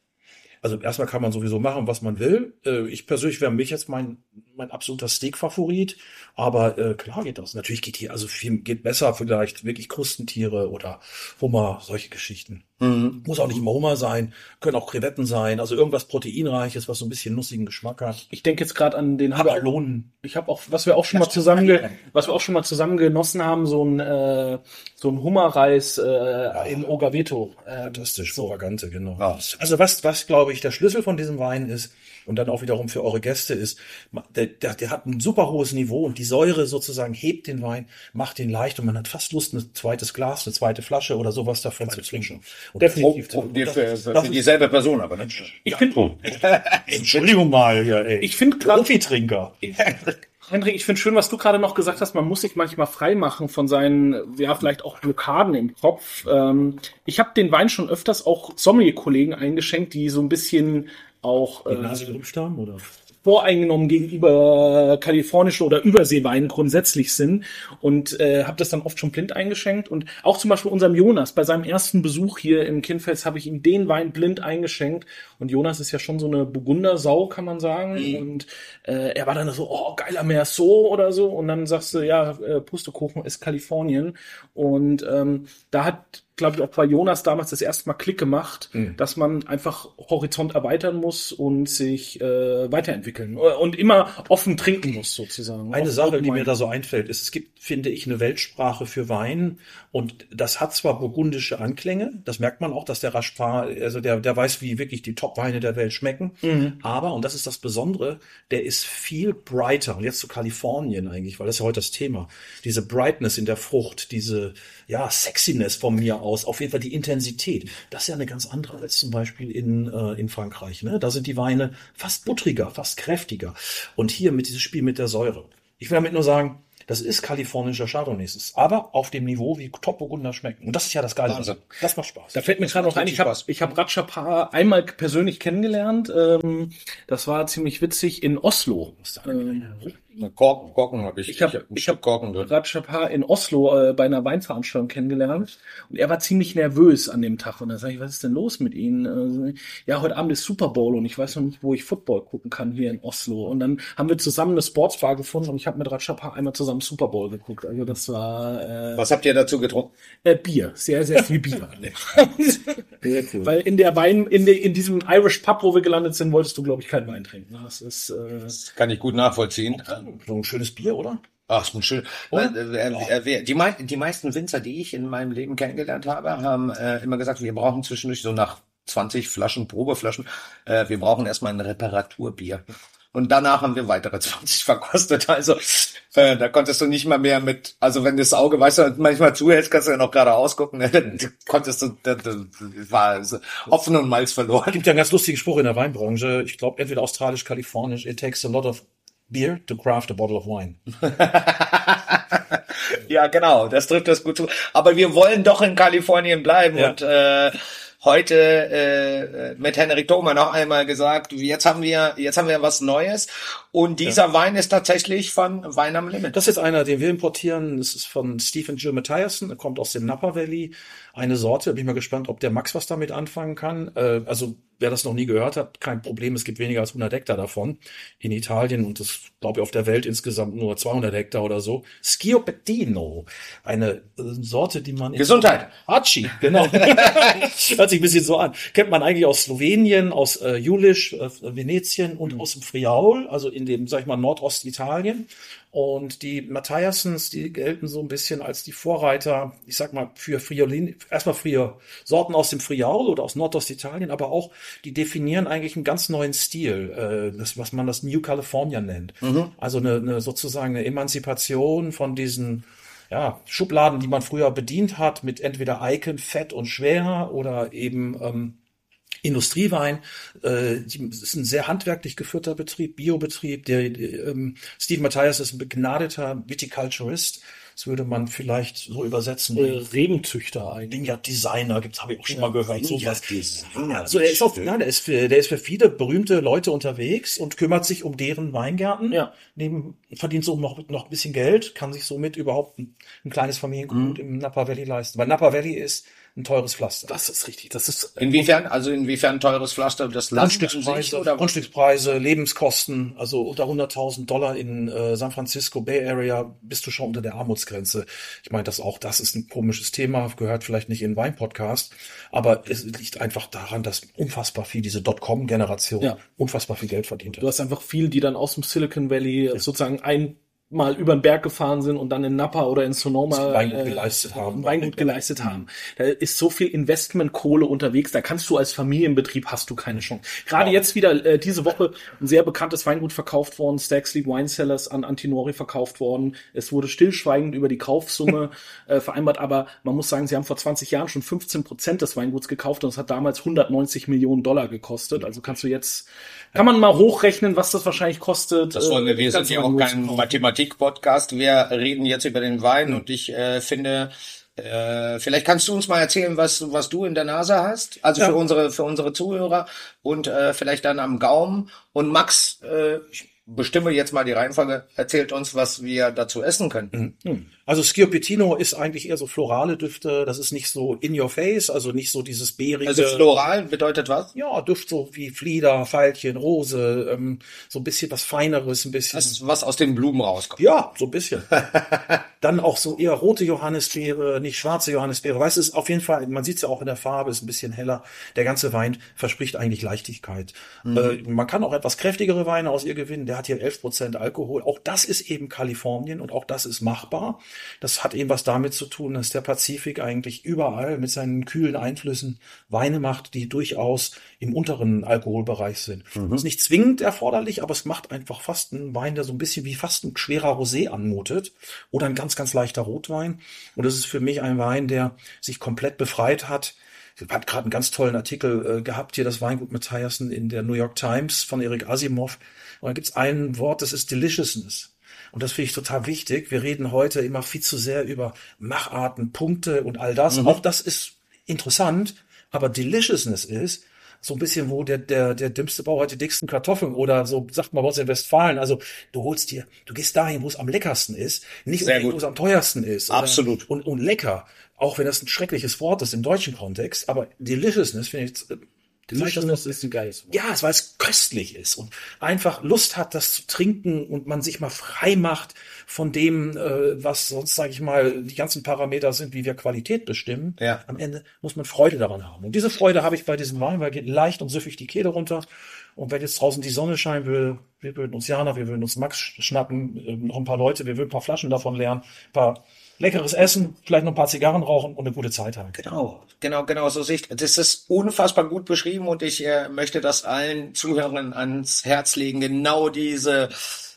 Also erstmal kann man sowieso machen, was man will. Äh, ich persönlich wäre mich jetzt mein, mein absoluter Steak-Favorit. Aber äh, klar geht das. Natürlich geht hier also viel geht besser vielleicht wirklich Krustentiere oder Hummer, solche Geschichten. Mhm. Muss auch nicht immer Hummer sein, können auch Krevetten sein, also irgendwas Proteinreiches, was so ein bisschen nussigen Geschmack hat.
Ich denke jetzt gerade an den Abalonen. Ich habe auch, was wir auch schon das mal zusammen, was wir auch schon mal zusammen genossen haben, so ein äh, so ein Hummerreis äh, ja. in Ogaveto.
Äh, Fantastisch, so Vagante, genau. Ja. Also was was glaube ich der Schlüssel von diesem Wein ist, und dann auch wiederum für eure Gäste ist, der, der, der hat ein super hohes Niveau und die Säure sozusagen hebt den Wein, macht ihn leicht und man hat fast Lust, ein zweites Glas, eine zweite Flasche oder sowas davon zu trinken.
Und Definitiv. Oh, oh, für, für, für dieselbe Person, aber nicht.
Ich finde,
Entschuldigung mal, ja, ey.
Ich finde Profitrinker. Henrik, ich finde schön, was du gerade noch gesagt hast. Man muss sich manchmal frei machen von seinen, ja, vielleicht auch Blockaden im Kopf. Ähm, ich habe den Wein schon öfters auch Sommelier-Kollegen eingeschenkt, die so ein bisschen auch
äh, oder?
voreingenommen gegenüber kalifornischen oder Überseeweinen grundsätzlich sind und äh, habe das dann oft schon blind eingeschenkt. Und auch zum Beispiel unserem Jonas. Bei seinem ersten Besuch hier im Kindfels habe ich ihm den Wein blind eingeschenkt. Und Jonas ist ja schon so eine Burgundersau kann man sagen. Mhm. und äh, er war dann so oh geiler Merceau oder so. Und dann sagst du ja äh, Pustekuchen ist Kalifornien. Und ähm, da hat glaube ich, auch bei Jonas damals das erste Mal Klick gemacht, mhm. dass man einfach Horizont erweitern muss und sich äh, weiterentwickeln und immer offen trinken muss, sozusagen.
Eine Sache, die mir da so einfällt, ist, es gibt, finde ich, eine Weltsprache für Wein und das hat zwar burgundische Anklänge, das merkt man auch, dass der Raspar, also der, der weiß, wie wirklich die Top-Weine der Welt schmecken, mhm. aber, und das ist das Besondere, der ist viel brighter, und jetzt zu Kalifornien eigentlich, weil das ist ja heute das Thema, diese Brightness in der Frucht, diese, ja, Sexiness von mir aus, aus. Auf jeden Fall die Intensität. Das ist ja eine ganz andere als zum Beispiel in, äh, in Frankreich. Ne? Da sind die Weine fast buttriger, fast kräftiger. Und hier mit diesem Spiel mit der Säure. Ich will damit nur sagen, das ist kalifornischer Chardonnay. aber auf dem Niveau, wie Top-Burgunder schmecken. Und das ist ja das Geile.
Also, das macht Spaß. Da fällt mir gerade noch ein, ich habe hab Ratschapar einmal persönlich kennengelernt. Ähm, das war ziemlich witzig in Oslo. Ähm,
Korken, Korken habe ich.
Ich habe ich hab Korken drin. In Oslo äh, bei einer Weinveranstaltung kennengelernt und er war ziemlich nervös an dem Tag und da sage ich, was ist denn los mit Ihnen? Also, ja, heute Abend ist Super Bowl und ich weiß noch nicht, wo ich Football gucken kann hier in Oslo und dann haben wir zusammen eine Sportsbar gefunden und ich habe mit Ratschapar einmal zusammen Super Bowl geguckt. Also das war
äh, Was habt ihr dazu getrunken?
Äh, Bier, sehr sehr viel Bier. sehr cool. Weil in der Wein in, der, in diesem Irish Pub, wo wir gelandet sind, wolltest du glaube ich keinen Wein trinken. Das ist äh, das
kann ich gut nachvollziehen.
So ein schönes Bier, oder?
Ach, ist ein schön. Äh, die, mei die meisten Winzer, die ich in meinem Leben kennengelernt habe, haben äh, immer gesagt, wir brauchen zwischendurch so nach 20 Flaschen, Probeflaschen, äh, wir brauchen erstmal ein Reparaturbier. Und danach haben wir weitere 20 verkostet. Also äh, da konntest du nicht mal mehr mit, also wenn das Auge, weißt du, manchmal zuhältst, kannst du ja noch gerade ausgucken. Ne? Konntest du, das, das war also Hopfen und Malz verloren. Es
gibt ja einen ganz lustigen Spruch in der Weinbranche. Ich glaube, entweder australisch, kalifornisch. It takes a lot of beer to craft a bottle of wine.
ja, genau, das trifft das gut zu. Aber wir wollen doch in Kalifornien bleiben ja. und äh, heute äh, mit Henrik Thoma noch einmal gesagt, jetzt haben wir jetzt haben wir was Neues und dieser ja. Wein ist tatsächlich von Wein am Limit.
Das ist einer, den wir importieren. Das ist von Stephen Jill Mathiasen, er kommt aus dem Napa Valley. Eine Sorte, bin ich mal gespannt, ob der Max was damit anfangen kann. Äh, also wer das noch nie gehört hat, kein Problem. Es gibt weniger als 100 Hektar davon in Italien und das glaube ich auf der Welt insgesamt nur 200 Hektar oder so. Schiopettino, eine äh, Sorte, die man
Gesundheit.
Hachi, genau. Hört sich ein bisschen so an. Kennt man eigentlich aus Slowenien, aus äh, Julisch, äh, Venetien und mhm. aus dem Friaul, also in dem, sag ich mal, Nordostitalien. Und die Matthiasens, die gelten so ein bisschen als die Vorreiter, ich sag mal, für Friolin, erstmal für Sorten aus dem Friaul oder aus Nordostitalien, aber auch, die definieren eigentlich einen ganz neuen Stil, äh, das, was man das New California nennt. Mhm. Also eine, eine sozusagen eine Emanzipation von diesen ja, Schubladen, die man früher bedient hat, mit entweder Icon, fett und schwer oder eben ähm, Industriewein. Äh, ist ein sehr handwerklich geführter Betrieb, Biobetrieb. Der, der ähm, Steve Matthias ist ein begnadeter Viticulturist. Das würde man vielleicht so übersetzen.
Äh, Regenzüchter
eigentlich. Vineyard Designer gibt's, habe ich auch schon ja, mal gehört. Sowas. Also der ist, auf, nein, der, ist für, der ist für viele berühmte Leute unterwegs und kümmert sich um deren Weingärten. Ja. Neben, verdient so noch, noch ein bisschen Geld, kann sich somit überhaupt ein, ein kleines Familiengut mhm. im Napa Valley leisten. Weil Napa Valley ist ein teures Pflaster.
Das ist richtig. Das ist inwiefern, also inwiefern teures Pflaster? Das
Grundstückspreise, oder? Grundstückspreise, Lebenskosten, also unter 100.000 Dollar in äh, San Francisco Bay Area bist du schon unter der Armutsgrenze. Ich meine, das auch, das ist ein komisches Thema, gehört vielleicht nicht in Wein-Podcast, aber es liegt einfach daran, dass unfassbar viel diese Dotcom-Generation ja. unfassbar viel Geld verdient
hat. Du hast einfach viel, die dann aus dem Silicon Valley ja. sozusagen ein mal über den Berg gefahren sind und dann in Napa oder in Sonoma
Weingut äh, geleistet haben.
Weingut geleistet haben. Da ist so viel Investmentkohle unterwegs, da kannst du als Familienbetrieb hast du keine Chance. Gerade ja. jetzt wieder äh, diese Woche ein sehr bekanntes Weingut verkauft worden, Staxley Wine Cellars an Antinori verkauft worden. Es wurde stillschweigend über die Kaufsumme äh, vereinbart, aber man muss sagen, sie haben vor 20 Jahren schon 15 Prozent des Weinguts gekauft und es hat damals 190 Millionen Dollar gekostet. Also kannst du jetzt kann man mal hochrechnen, was das wahrscheinlich kostet.
Das wollen wir. Wir sind ja auch kein Mathematik-Podcast. Wir reden jetzt über den Wein und ich äh, finde, äh, vielleicht kannst du uns mal erzählen, was, was du in der Nase hast. Also ja. für unsere, für unsere Zuhörer und äh, vielleicht dann am Gaumen. Und Max, äh, ich bestimme jetzt mal die Reihenfolge, erzählt uns, was wir dazu essen können.
Mhm. Also Schioppettino ist eigentlich eher so florale Düfte. Das ist nicht so in your face, also nicht so dieses beerige.
Also floral bedeutet was?
Ja, Duft so wie Flieder, Veilchen, Rose, ähm, so ein bisschen was Feineres, ein bisschen.
Das was aus den Blumen rauskommt.
Ja, so ein bisschen. Dann auch so eher rote Johannisbeere, nicht schwarze Johannisbeere. Weißt du, ist auf jeden Fall, man sieht es ja auch in der Farbe, ist ein bisschen heller. Der ganze Wein verspricht eigentlich Leichtigkeit. Mhm. Äh, man kann auch etwas kräftigere Weine aus ihr gewinnen der hat hier 11 Prozent Alkohol. Auch das ist eben Kalifornien und auch das ist machbar. Das hat eben was damit zu tun, dass der Pazifik eigentlich überall mit seinen kühlen Einflüssen Weine macht, die durchaus im unteren Alkoholbereich sind. Mhm. Ist nicht zwingend erforderlich, aber es macht einfach fast einen Wein, der so ein bisschen wie fast ein schwerer Rosé anmutet oder ein ganz, ganz leichter Rotwein. Und das ist für mich ein Wein, der sich komplett befreit hat ich habe gerade einen ganz tollen Artikel äh, gehabt hier, das Weingut Matthiasen in der New York Times von Erik Asimov. Und da gibt's ein Wort, das ist Deliciousness. Und das finde ich total wichtig. Wir reden heute immer viel zu sehr über Macharten, Punkte und all das. Mhm. Auch das ist interessant. Aber Deliciousness ist, so ein bisschen, wo der, der, der dümmste Bauer hat die dicksten Kartoffeln oder so, sagt man bei uns in Westfalen. Also du holst dir, du gehst dahin, wo es am leckersten ist, nicht wo es am teuersten ist.
Absolut.
Und, und lecker. Auch wenn das ein schreckliches Wort ist im deutschen Kontext, aber Deliciousness finde ich
Deliciousness ist ein geiles
Wort. Ja, weil es köstlich ist und einfach Lust hat, das zu trinken und man sich mal frei macht von dem, äh, was sonst, sage ich mal, die ganzen Parameter sind, wie wir Qualität bestimmen.
Ja.
Am Ende muss man Freude daran haben. Und diese Freude habe ich bei diesem Wein, weil geht leicht und süffig die Kehle runter. Und wenn jetzt draußen die Sonne scheinen will, wir würden uns Jana, wir würden uns Max schnappen, äh, noch ein paar Leute, wir würden ein paar Flaschen davon lernen, ein paar leckeres Essen, vielleicht noch ein paar Zigarren rauchen und eine gute Zeit haben.
Genau, genau, genau so sehe ich. Das ist unfassbar gut beschrieben und ich äh, möchte das allen Zuhörern ans Herz legen, genau diese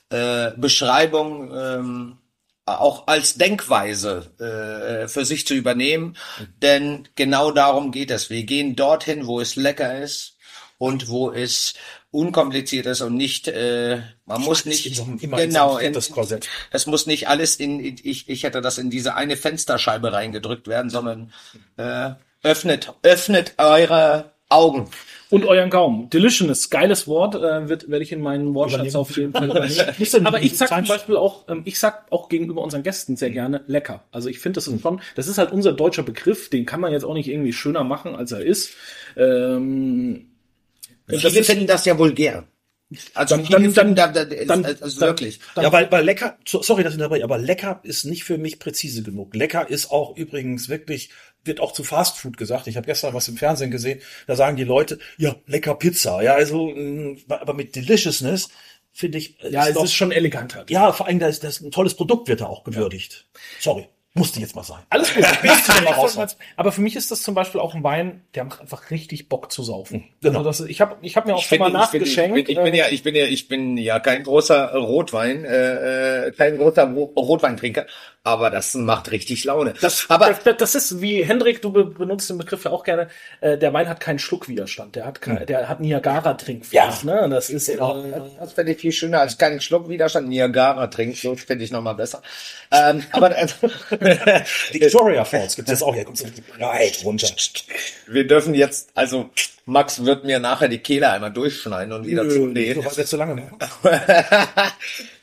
äh, Beschreibung ähm, auch als Denkweise äh, für sich zu übernehmen, mhm. denn genau darum geht es. Wir gehen dorthin, wo es lecker ist und wo es unkompliziert ist und nicht, äh, man muss nicht, genau, in, das Korsett. Es muss nicht alles in, ich, ich hätte das in diese eine Fensterscheibe reingedrückt werden, sondern äh, öffnet, öffnet eure Augen.
Und euren Gaumen. Delicious, geiles Wort, äh, wird, werde ich in meinen Wortschatz auf jeden Fall übernehmen. Aber ich sag zum Beispiel auch, ähm, ich sag auch gegenüber unseren Gästen sehr gerne lecker. Also ich finde, das ist schon, das ist halt unser deutscher Begriff, den kann man jetzt auch nicht irgendwie schöner machen, als er ist. Ähm,
Viele finden das ja vulgär.
Also dann, dann, dann, dann, also wirklich. ja, weil, weil lecker, sorry, dass ich dabei, aber lecker ist nicht für mich präzise genug. Lecker ist auch übrigens wirklich, wird auch zu Fast Food gesagt. Ich habe gestern was im Fernsehen gesehen, da sagen die Leute, ja, lecker Pizza. Ja, also, mm, aber mit Deliciousness finde ich.
Ja, es ist schon eleganter.
Ja, vor allem, da ist das ein tolles Produkt wird da auch gewürdigt. Ja. Sorry. Musste jetzt mal sein.
Alles gut. Aber für mich ist das zum Beispiel auch ein Wein, der macht einfach richtig Bock zu saufen.
Genau. Also das, ich habe ich hab mir auch ich schon mal nachgeschenkt. Ich bin, ich, bin, ja, ich bin ja, ich bin ja kein großer Rotwein, äh, äh kein großer Rotweintrinker, aber das macht richtig Laune.
Das, aber das, das ist wie Hendrik, du benutzt den Begriff ja auch gerne. Äh, der Wein hat keinen Schluckwiderstand. Der hat, kein, hm. der hat Niagara-Trinkfluss.
Ja, ne? Das ist genau. Äh, das finde ich viel schöner als keinen Schluckwiderstand. Niagara-Trinkfluss finde ich noch mal besser. Ähm, aber äh,
Victoria Falls gibt es auch. Hier kommt so
weit runter. Wir dürfen jetzt, also Max wird mir nachher die Kehle einmal durchschneiden und wieder zu nähen.
Du jetzt zu lange. Ne?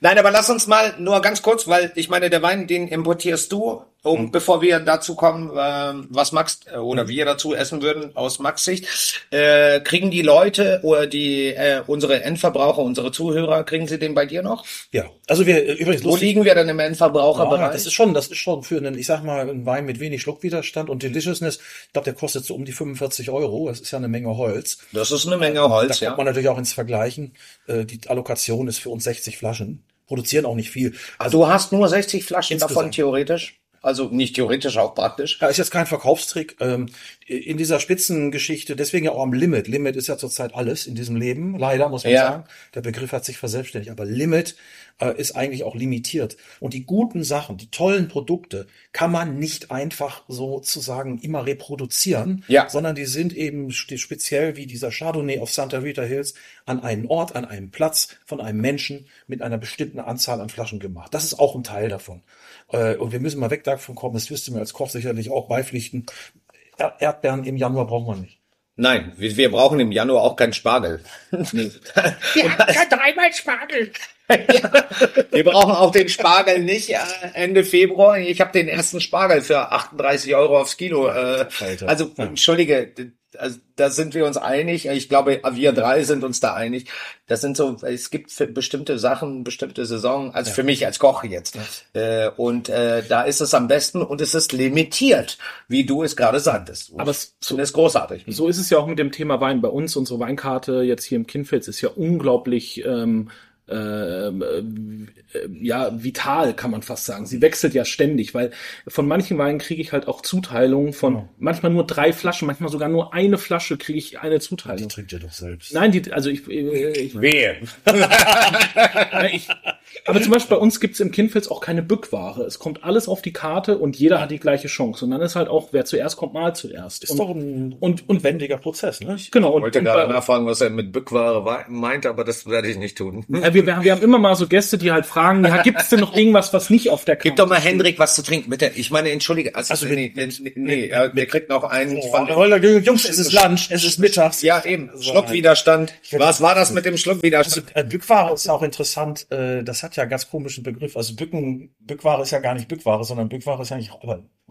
Nein, aber lass uns mal nur ganz kurz, weil ich meine, der Wein, den importierst du um, mhm. bevor wir dazu kommen, äh, was Max äh, oder wir dazu essen würden aus Max Sicht, äh, kriegen die Leute oder die äh, unsere Endverbraucher, unsere Zuhörer, kriegen sie den bei dir noch?
Ja, also wir äh, übrigens.
Wo liegen wir denn im Endverbraucherbereich? Ja,
das ist schon, das ist schon für einen, ich sag mal, einen Wein mit wenig Schluckwiderstand und Deliciousness. Ich glaube, der kostet so um die 45 Euro. Das ist ja eine Menge Holz.
Das ist eine Menge Holz,
da ja. Kommt man natürlich auch ins Vergleichen. Äh, die Allokation ist für uns 60 Flaschen. Produzieren auch nicht viel.
Also du hast nur 60 Flaschen davon theoretisch? Also nicht theoretisch, auch praktisch.
Ja, ist jetzt kein Verkaufstrick. Ähm, in dieser Spitzengeschichte, deswegen ja auch am Limit. Limit ist ja zurzeit alles in diesem Leben. Leider, muss man ja. sagen. Der Begriff hat sich verselbstständigt. Aber Limit äh, ist eigentlich auch limitiert. Und die guten Sachen, die tollen Produkte, kann man nicht einfach sozusagen immer reproduzieren,
ja.
sondern die sind eben speziell wie dieser Chardonnay auf Santa Rita Hills an einen Ort, an einem Platz von einem Menschen mit einer bestimmten Anzahl an Flaschen gemacht. Das ist auch ein Teil davon. Äh, und wir müssen mal weg davon kommen, das wirst du mir als Koch sicherlich auch beipflichten. Erdbeeren im Januar brauchen wir nicht.
Nein, wir, wir brauchen im Januar auch keinen Spargel.
Wir haben ja dreimal Spargel.
wir brauchen auch den Spargel nicht äh, Ende Februar. Ich habe den ersten Spargel für 38 Euro aufs Kilo. Äh, also, entschuldige, also da sind wir uns einig. Ich glaube, wir drei sind uns da einig. Das sind so, es gibt für bestimmte Sachen, bestimmte Saison, also ja. für mich als Koch jetzt. Ja. Äh, und äh, da ist es am besten und es ist limitiert, wie du es gerade sagtest.
Aber es so, ist großartig. So ist es ja auch mit dem Thema Wein bei uns. Unsere Weinkarte jetzt hier im Kinnfels ist ja unglaublich ähm, äh, äh, ja vital, kann man fast sagen. Sie wechselt ja ständig, weil von manchen Weinen kriege ich halt auch Zuteilungen von
Ja.
manchmal nur drei Flaschen, manchmal sogar nur eine Flasche kriege ich eine
Die
Zuteilung.
trinkt ihr doch selbst.
Nein, die, also ich, äh, ich,
Wehe.
ich aber zum Beispiel bei uns gibt's im Kindfels auch keine Bückware. Es kommt alles auf die Karte und jeder hat die gleiche Chance. Und dann ist halt auch, wer zuerst kommt, mal zuerst.
Ist
und,
doch ein
und, und
wendiger Prozess, ne?
genau.
Ich wollte
und
gerade
bei,
nachfragen, was er mit Bückware meint, aber das werde ich nicht tun.
äh, wir, wir haben immer mal so Gäste, die halt fragen, ja, gibt's denn noch irgendwas, was nicht auf der Karte
Gib doch mal Hendrik was zu trinken, bitte. Ich meine, entschuldige. Also,
Also
nee, nee, nee, nee, er- der kriegt noch einen von.
Jungs, es ist Lunch, es ist mittags.
Ja, eben.
So,
Schluckwiderstand. Was war das mit dem Schluckwiderstand?
Also, äh, Bückware ist ja auch interessant. Äh, das hat ja einen ganz komischen Begriff. Also Bücken, Bückware ist ja gar nicht Bückware, sondern Bückware ist ja nicht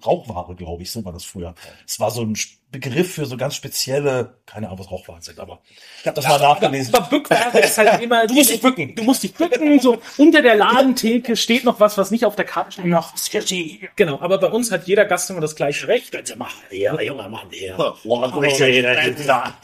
Rauchware, glaube ich, so war das früher. Es war so ein Begriff für so ganz spezielle, keine Ahnung, was Rauchwaren sind, aber ich habe das mal nachgelesen.
Aber Bückware ist halt immer.
Du musst dich bücken.
Du musst dich bücken. So unter der Ladentheke steht noch was, was nicht auf der Karte steht.
Noch,
Genau. Aber bei uns hat jeder Gast immer das gleiche Recht.
ja, junger Mann, der.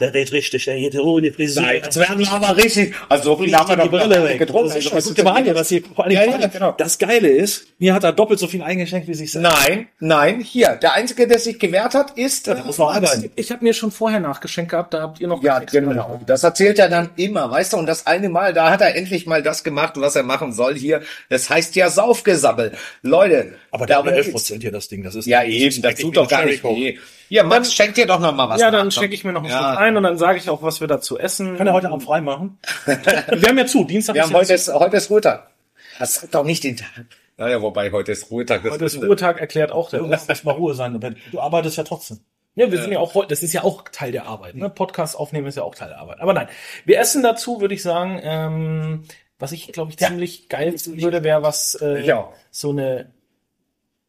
Der redet richtig, der geht ohne Frisur.
Jetzt werden wir aber richtig. Also so viel haben wir
die Brille weg.
getrunken.
Das ist Guck dir mal an, hier, was hier vor allem
Ja, ja.
Das Geile ist, mir hat er doppelt so viel eingeschenkt wie sich selbst.
Nein, nein, hier. Der Einzige, der sich gewehrt hat, ist.
Da muss man arbeiten.
Ich habe mir schon vorher nachgeschenkt gehabt. Da habt ihr noch.
Ja, genau. Das erzählt er dann immer, weißt du? Und das eine Mal, da hat er endlich mal das gemacht, was er machen soll hier. Das heißt ja Saufgesabbel. Leute.
Aber der
darum
hat 11
geht's.
Prozent hier, das Ding. Das ist
Ja,
das
eben. Das tut doch gar nicht weh. Hier, Max, schenk dir doch noch mal was.
Ja,
nach.
dann schenke ich mir noch einen
Ja.
Schluck ein und dann sage ich auch, was wir dazu essen.
Kann er heute Abend frei machen?
Wir haben ja zu. Dienstag
Wir
ist
haben
ja
heute ist, heute ist Ruhetag. Das hat doch nicht den Tag. Naja, wobei heute ist Ruhetag. Das
Heute ist Ruhetag erklärt auch der.
Lass muss mal Ruhe sein. Du arbeitest ja trotzdem.
Ja, wir sind ja auch heute, das ist ja auch Teil der Arbeit. Ne? Podcast aufnehmen ist ja auch Teil der Arbeit. Aber nein, wir essen dazu, würde ich sagen, ähm, was ich, glaube ich, ziemlich geil finden würde, wäre was, äh,
Ja.
so eine,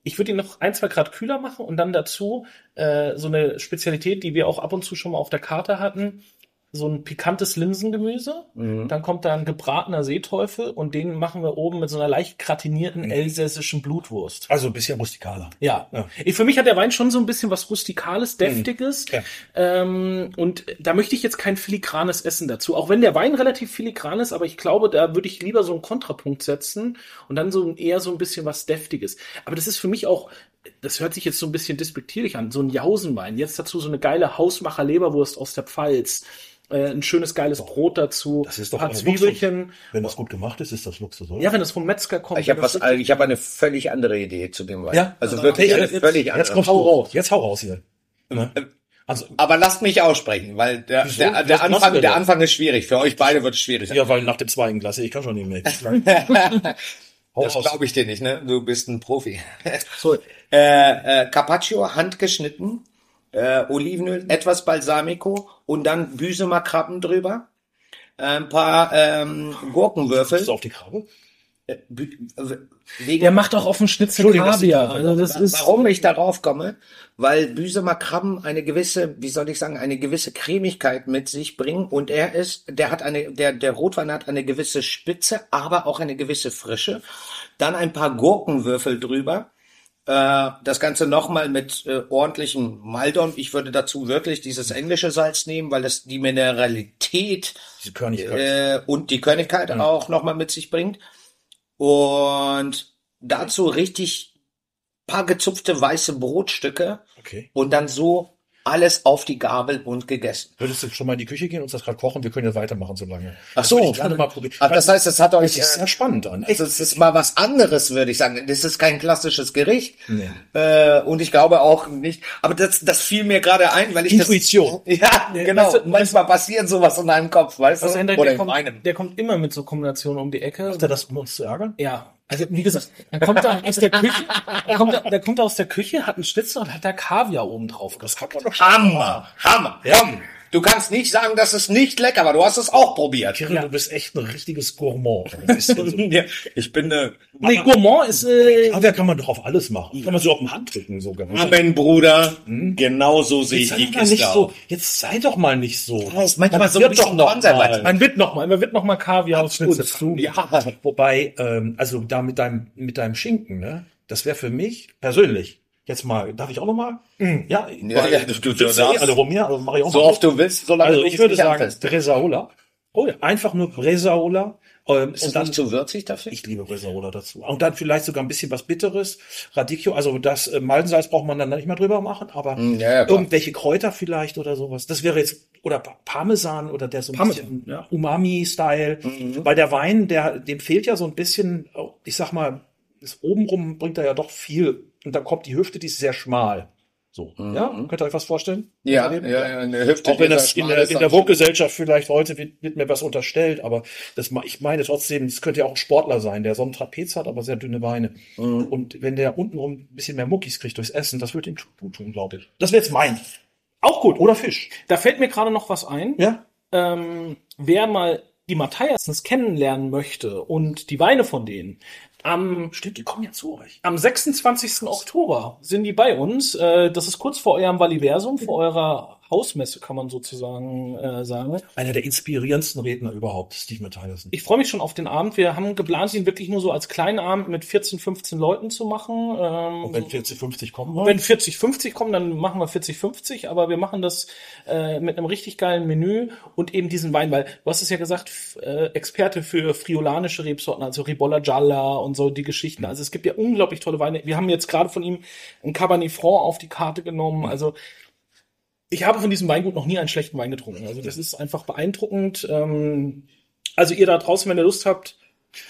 ich würde ihn noch ein, zwei Grad kühler machen und dann dazu äh, so eine Spezialität, die wir auch ab und zu schon mal auf der Karte hatten, so ein pikantes Linsengemüse. Dann kommt da ein gebratener Seeteufel und den machen wir oben mit so einer leicht gratinierten elsässischen Blutwurst.
Also ein bisschen rustikaler.
Ja.
Ja.
Ich, für mich hat der Wein schon so ein bisschen was Rustikales, Deftiges.
Ja.
Ähm, und da möchte ich jetzt kein filigranes Essen dazu. Auch wenn der Wein relativ filigran ist, aber ich glaube, da würde ich lieber so einen Kontrapunkt setzen und dann so eher so ein bisschen was Deftiges. Aber das ist für mich auch, das hört sich jetzt so ein bisschen despektierlich an, so ein Jausenwein. Jetzt dazu so eine geile Hausmacher Leberwurst aus der Pfalz. Äh, ein schönes geiles Brot dazu.
Das ist doch
ein paar Zwiebelchen.
Wenn das gut gemacht ist, ist das Luxus, oder?
Ja, wenn das vom Metzger kommt.
Ich habe was, ich habe eine völlig andere Idee zu dem Wein.
Ja?
Also wirklich eine
jetzt,
völlig andere.
jetzt kommst du raus. Jetzt hau raus hier. Ne? Also,
Aber lasst mich aussprechen, weil der,
Wieso?
der, der Anfang, der? Anfang ist schwierig. Für euch beide wird es schwierig.
ja, weil nach dem zweiten Glas, ich kann schon nicht mehr. Hau
Das glaube ich dir nicht, ne? Du bist ein Profi.
So,
äh, äh, Carpaccio handgeschnitten, äh, Olivenöl, etwas Balsamico und dann Büsemer Krabben drüber. Ein paar ähm, Gurkenwürfel.
Bist du auf die Krabbe?
Bü- w- Wegen,
der macht auch auf dem Schnitzel Kaviar.
ist-
Also das ist
Warum ich darauf komme? Weil Büsemer Krabben eine gewisse, wie soll ich sagen, eine gewisse Cremigkeit mit sich bringen und er ist, der hat eine, der, der Rotwein hat eine gewisse Spitze, aber auch eine gewisse Frische. Dann ein paar Gurkenwürfel drüber. Äh, das Ganze nochmal mit äh, ordentlichem Maldon. Ich würde dazu wirklich dieses englische Salz nehmen, weil es die Mineralität äh, und die Körnigkeit auch nochmal mit sich bringt. Und dazu richtig paar gezupfte weiße Brotstücke
Okay.
und dann so alles auf die Gabel und gegessen.
Würdest du schon mal in die Küche gehen und uns das gerade kochen? Wir können ja weitermachen so lange.
Ach
Das
so.
würde ich gerne mal probieren.
Ach, das heißt, es hat euch,
das ist sehr spannend an.
also es ist mal was anderes, würde ich sagen. Das ist kein klassisches Gericht.
Nee.
Äh, und ich glaube auch nicht. Aber das, das fiel mir gerade ein, weil ich
Intuition.
das. Ja, genau.
weißt du-
Manchmal passiert sowas in deinem Kopf, weißt
Also
du?
Hendrik,
Oder
der
in
kommt,
meinem.
der kommt immer mit so Kombinationen um die Ecke.
Macht er das, um uns zu ärgern?
Ja, also wie gesagt, dann kommt er aus der Küche, der kommt, der kommt aus der Küche, hat einen Schnitzel und hat da Kaviar oben drauf. Das kann man doch
Hammer, Hammer. Komm, du kannst nicht sagen, dass es nicht lecker war. Du hast es auch probiert.
Kirill, du bist echt ein richtiges Gourmand. Bist ja so-
Ja, ich bin eine
Nee, Gourmand ist äh,
Kaviar kann man doch auf alles machen. Kann man so auf den Hand drücken sogar.
Amen, Bruder. Genau so sehe ich
Jetzt
die
sei, doch mal
Kiste
nicht so, jetzt sei doch mal nicht so.
Das ist manchmal so ein
wird doch noch mal.
man wird noch mal, man wird noch mal Kaviar aufs Schnitzel.
zu. Ja, wobei, ähm, also da mit deinem, mit deinem Schinken, ne, das wäre für mich persönlich. Jetzt mal, darf ich auch noch mal? Ja,
Ja, ja, du- du
ja
darfst.
alle rum mir, also mache ich auch
So
mal.
oft du willst, solange
Also
du
ich würde sagen,
anfasst.
Bresaola Oh ja. Einfach nur Bresaola. Ähm,
Ist das nicht zu würzig dafür?
Ich liebe Bresaola dazu. Und dann vielleicht sogar ein bisschen was Bitteres. Radicchio, also das äh, Malzensalz braucht man dann nicht mehr drüber machen, aber
Hm, ja, ja,
irgendwelche Kräuter vielleicht oder sowas. Das wäre jetzt, oder Pa- Parmesan oder der so ein
Parmesan,
bisschen
ja.
Umami-Style.
Mhm.
Weil der Wein, der, dem fehlt ja so ein bisschen, oh, ich sag mal, das obenrum bringt er ja doch viel. Und dann kommt die Hüfte, die ist sehr schmal. So, ja? Könnt ihr euch was vorstellen?
Mhm. Ja, ja, ja, eine Hüfte.
Auch wenn
die
das in der, in der Vogue-Gesellschaft vielleicht heute wird, wird mir was unterstellt, aber das, ma- ich meine trotzdem, das könnte ja auch ein Sportler sein, der so einen Trapez hat, aber sehr dünne Beine.
Mhm.
Und wenn der untenrum ein bisschen mehr Muckis kriegt durchs Essen, das wird ihm gut tun, glaube ich. Das wäre jetzt mein. Auch gut. Oder Fisch.
Da fällt mir gerade noch was ein.
Ja?
ähm, wer mal die Matthiasens kennenlernen möchte und die Weine von denen, am,
Stimmt, die kommen ja zu euch.
am 26. Oktober sind die bei uns. Äh, das ist kurz vor eurem Valiversum, vor eurer Hausmesse, kann man sozusagen äh, sagen.
Einer der inspirierendsten Redner überhaupt, Steve Mathiasen.
Ich freue mich schon auf den Abend. Wir haben geplant, ihn wirklich nur so als kleinen Abend mit 14, 15 Leuten zu machen. Ähm,
Und wenn 40, 50 kommen
Wenn 40, 50 kommen, dann machen wir 40, 50, aber wir machen das äh, mit einem richtig geilen Menü und eben diesen Wein, weil du hast es ja gesagt, äh, Experte für friolanische Rebsorten, also Ribolla Gialla und so die Geschichten. Also es gibt ja unglaublich tolle Weine. Wir haben jetzt gerade von ihm ein Cabernet Franc auf die Karte genommen. Also ich habe von diesem Weingut noch nie einen schlechten Wein getrunken. Also das ist einfach beeindruckend. Ähm, also ihr da draußen, wenn ihr Lust habt,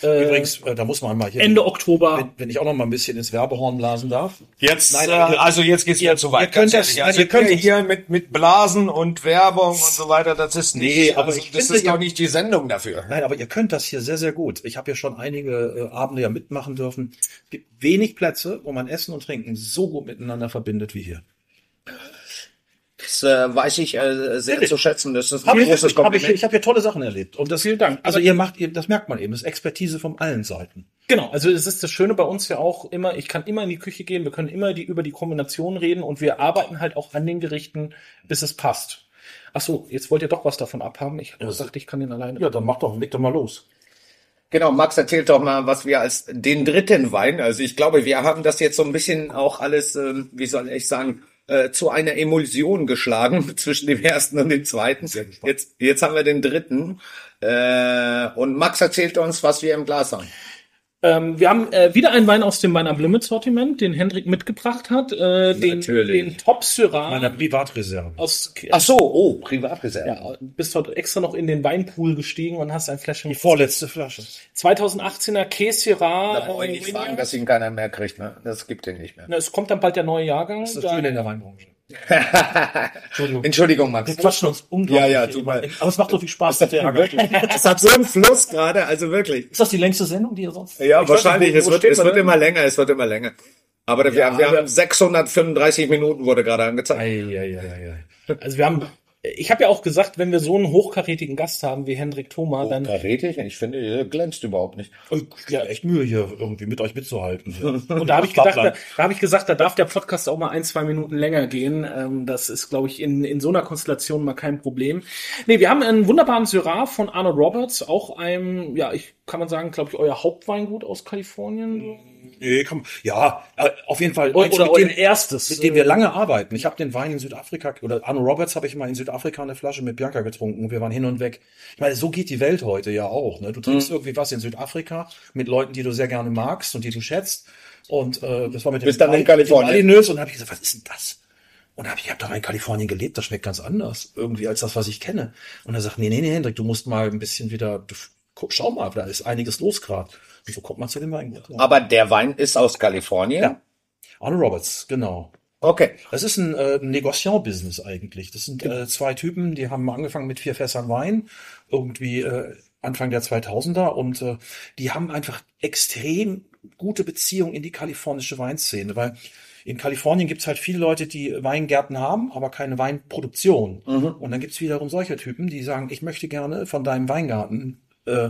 äh,
Übrigens, äh, da muss man mal hier,
Ende Oktober.
wenn, wenn ich auch noch mal ein bisschen ins Werbehorn blasen darf.
Jetzt,
Nein,
äh,
ihr-
also jetzt geht's wieder zu weit.
ihr könnt das-
ehrlich. also
ihr könnt
hier mit, mit Blasen und Werbung und so weiter, das ist nicht,
Nee, aber
also
ich
das
finde,
ist doch nicht die Sendung dafür.
Nein, aber ihr könnt das hier sehr, sehr gut. Ich habe ja schon einige äh, Abende ja mitmachen dürfen. Es gibt wenig Plätze, wo man Essen und Trinken so gut miteinander verbindet wie hier.
Das äh, weiß ich äh, sehr zu schätzen. Das ist ein
Hab ich,
großes
wirklich, hab ich,
Kompliment.
ich habe hier tolle Sachen erlebt. Und das,
Vielen Dank.
Also ihr macht, ihr, das merkt man eben, das ist Expertise von allen Seiten.
Genau, also es ist das Schöne bei uns ja auch immer, ich kann immer in die Küche gehen, wir können immer die, über die Kombination reden und wir arbeiten halt auch an den Gerichten, bis es passt. Ach so, jetzt wollt ihr doch was davon abhaben. Ich dachte, ich kann den alleine.
Ja, dann mach doch, leg doch mal los.
Genau, Max erzählt doch mal, was wir als den dritten Wein, also ich glaube, wir haben das jetzt so ein bisschen auch alles, ähm, wie soll ich sagen, äh, zu einer Emulsion geschlagen zwischen dem ersten und dem zweiten. Jetzt, jetzt haben wir den dritten. Äh, und Max erzählt uns, was wir im Glas haben.
Ähm, wir haben äh, wieder einen Wein aus dem Wein am Limit Sortiment, den Hendrik mitgebracht hat, äh, den, den Top Syrah
Meiner Privatreserve.
aus,
Ach so, oh, Privatreserve.
ja, bist heute extra noch in den Weinpool gestiegen und hast ein Fläschchen
Die vorletzte Flasche.
2018er Käse Syrah.
Da brauche ich nicht fragen, dass ihn keiner mehr kriegt. Ne? Das gibt ihn nicht mehr.
Na, es kommt dann bald der neue Jahrgang.
Das ist
Da-
das Schöne in der Weinbranche. Entschuldigung.
Entschuldigung, Max.
Wir quatschen uns unglaublich.
Ja, ja, tut mir-
Aber es macht so viel Spaß. dass der
Es hat so einen Fluss gerade, also wirklich.
Ist das die längste Sendung, die ihr sonst?
Ja,
Ich
wahrscheinlich.
nicht, wo-
es wird, es wird immer länger, es wird immer länger. Aber wir, wir haben 635 Minuten wurde gerade angezeigt.
Ei, ei, ei, ei.
Also wir haben, ich habe ja auch gesagt, wenn wir so einen hochkarätigen Gast haben wie Hendrik Thoma, dann
Karätig? Ich finde, ihr glänzt überhaupt nicht.
Ich ja echt Mühe hier irgendwie mit euch mitzuhalten.
und da habe ich gedacht, da, da habe ich gesagt, da darf der Podcast auch mal ein, zwei Minuten länger gehen. Ähm, das ist, glaube ich, in, in so einer Konstellation mal kein Problem. Nee, wir haben einen wunderbaren Syrah von Arnold Roberts, auch einem, ja, ich kann man sagen, glaube ich, euer Hauptweingut aus Kalifornien.
Nee, komm. Ja, äh, auf jeden Fall.
Oder, oder
dem,
erstes.
mit dem wir lange arbeiten. Ich habe den Wein in Südafrika, oder Arno Roberts habe ich mal in Südafrika eine Flasche mit Bianca getrunken. Wir waren hin und weg. Ich meine, so geht die Welt heute ja auch. Ne? Du trinkst irgendwie was in Südafrika mit Leuten, die du sehr gerne magst und die du schätzt. Und äh, das war mit dem
Bis dann in Kalifornien.
Und da habe ich gesagt, was ist denn das? Und hab ich, habe doch in Kalifornien gelebt, das schmeckt ganz anders irgendwie als das, was ich kenne. Und er sagt, nee, nee, nee, Hendrik, du musst mal ein bisschen wieder, schau mal, da ist einiges los gerade. So kommt man zu dem Weingut. Ja.
Aber der Wein ist aus Kalifornien.
Ja. Arno Roberts, genau.
Okay.
Das ist ein äh, Negociant-Business eigentlich. Das sind äh, zwei Typen, die haben angefangen mit vier Fässern Wein, irgendwie äh, Anfang der 2000er und äh, die haben einfach extrem gute Beziehungen in die kalifornische Weinszene, weil in Kalifornien gibt's halt viele Leute, die Weingärten haben, aber keine Weinproduktion. Und dann gibt's wiederum solche Typen, die sagen, ich möchte gerne von deinem Weingarten äh,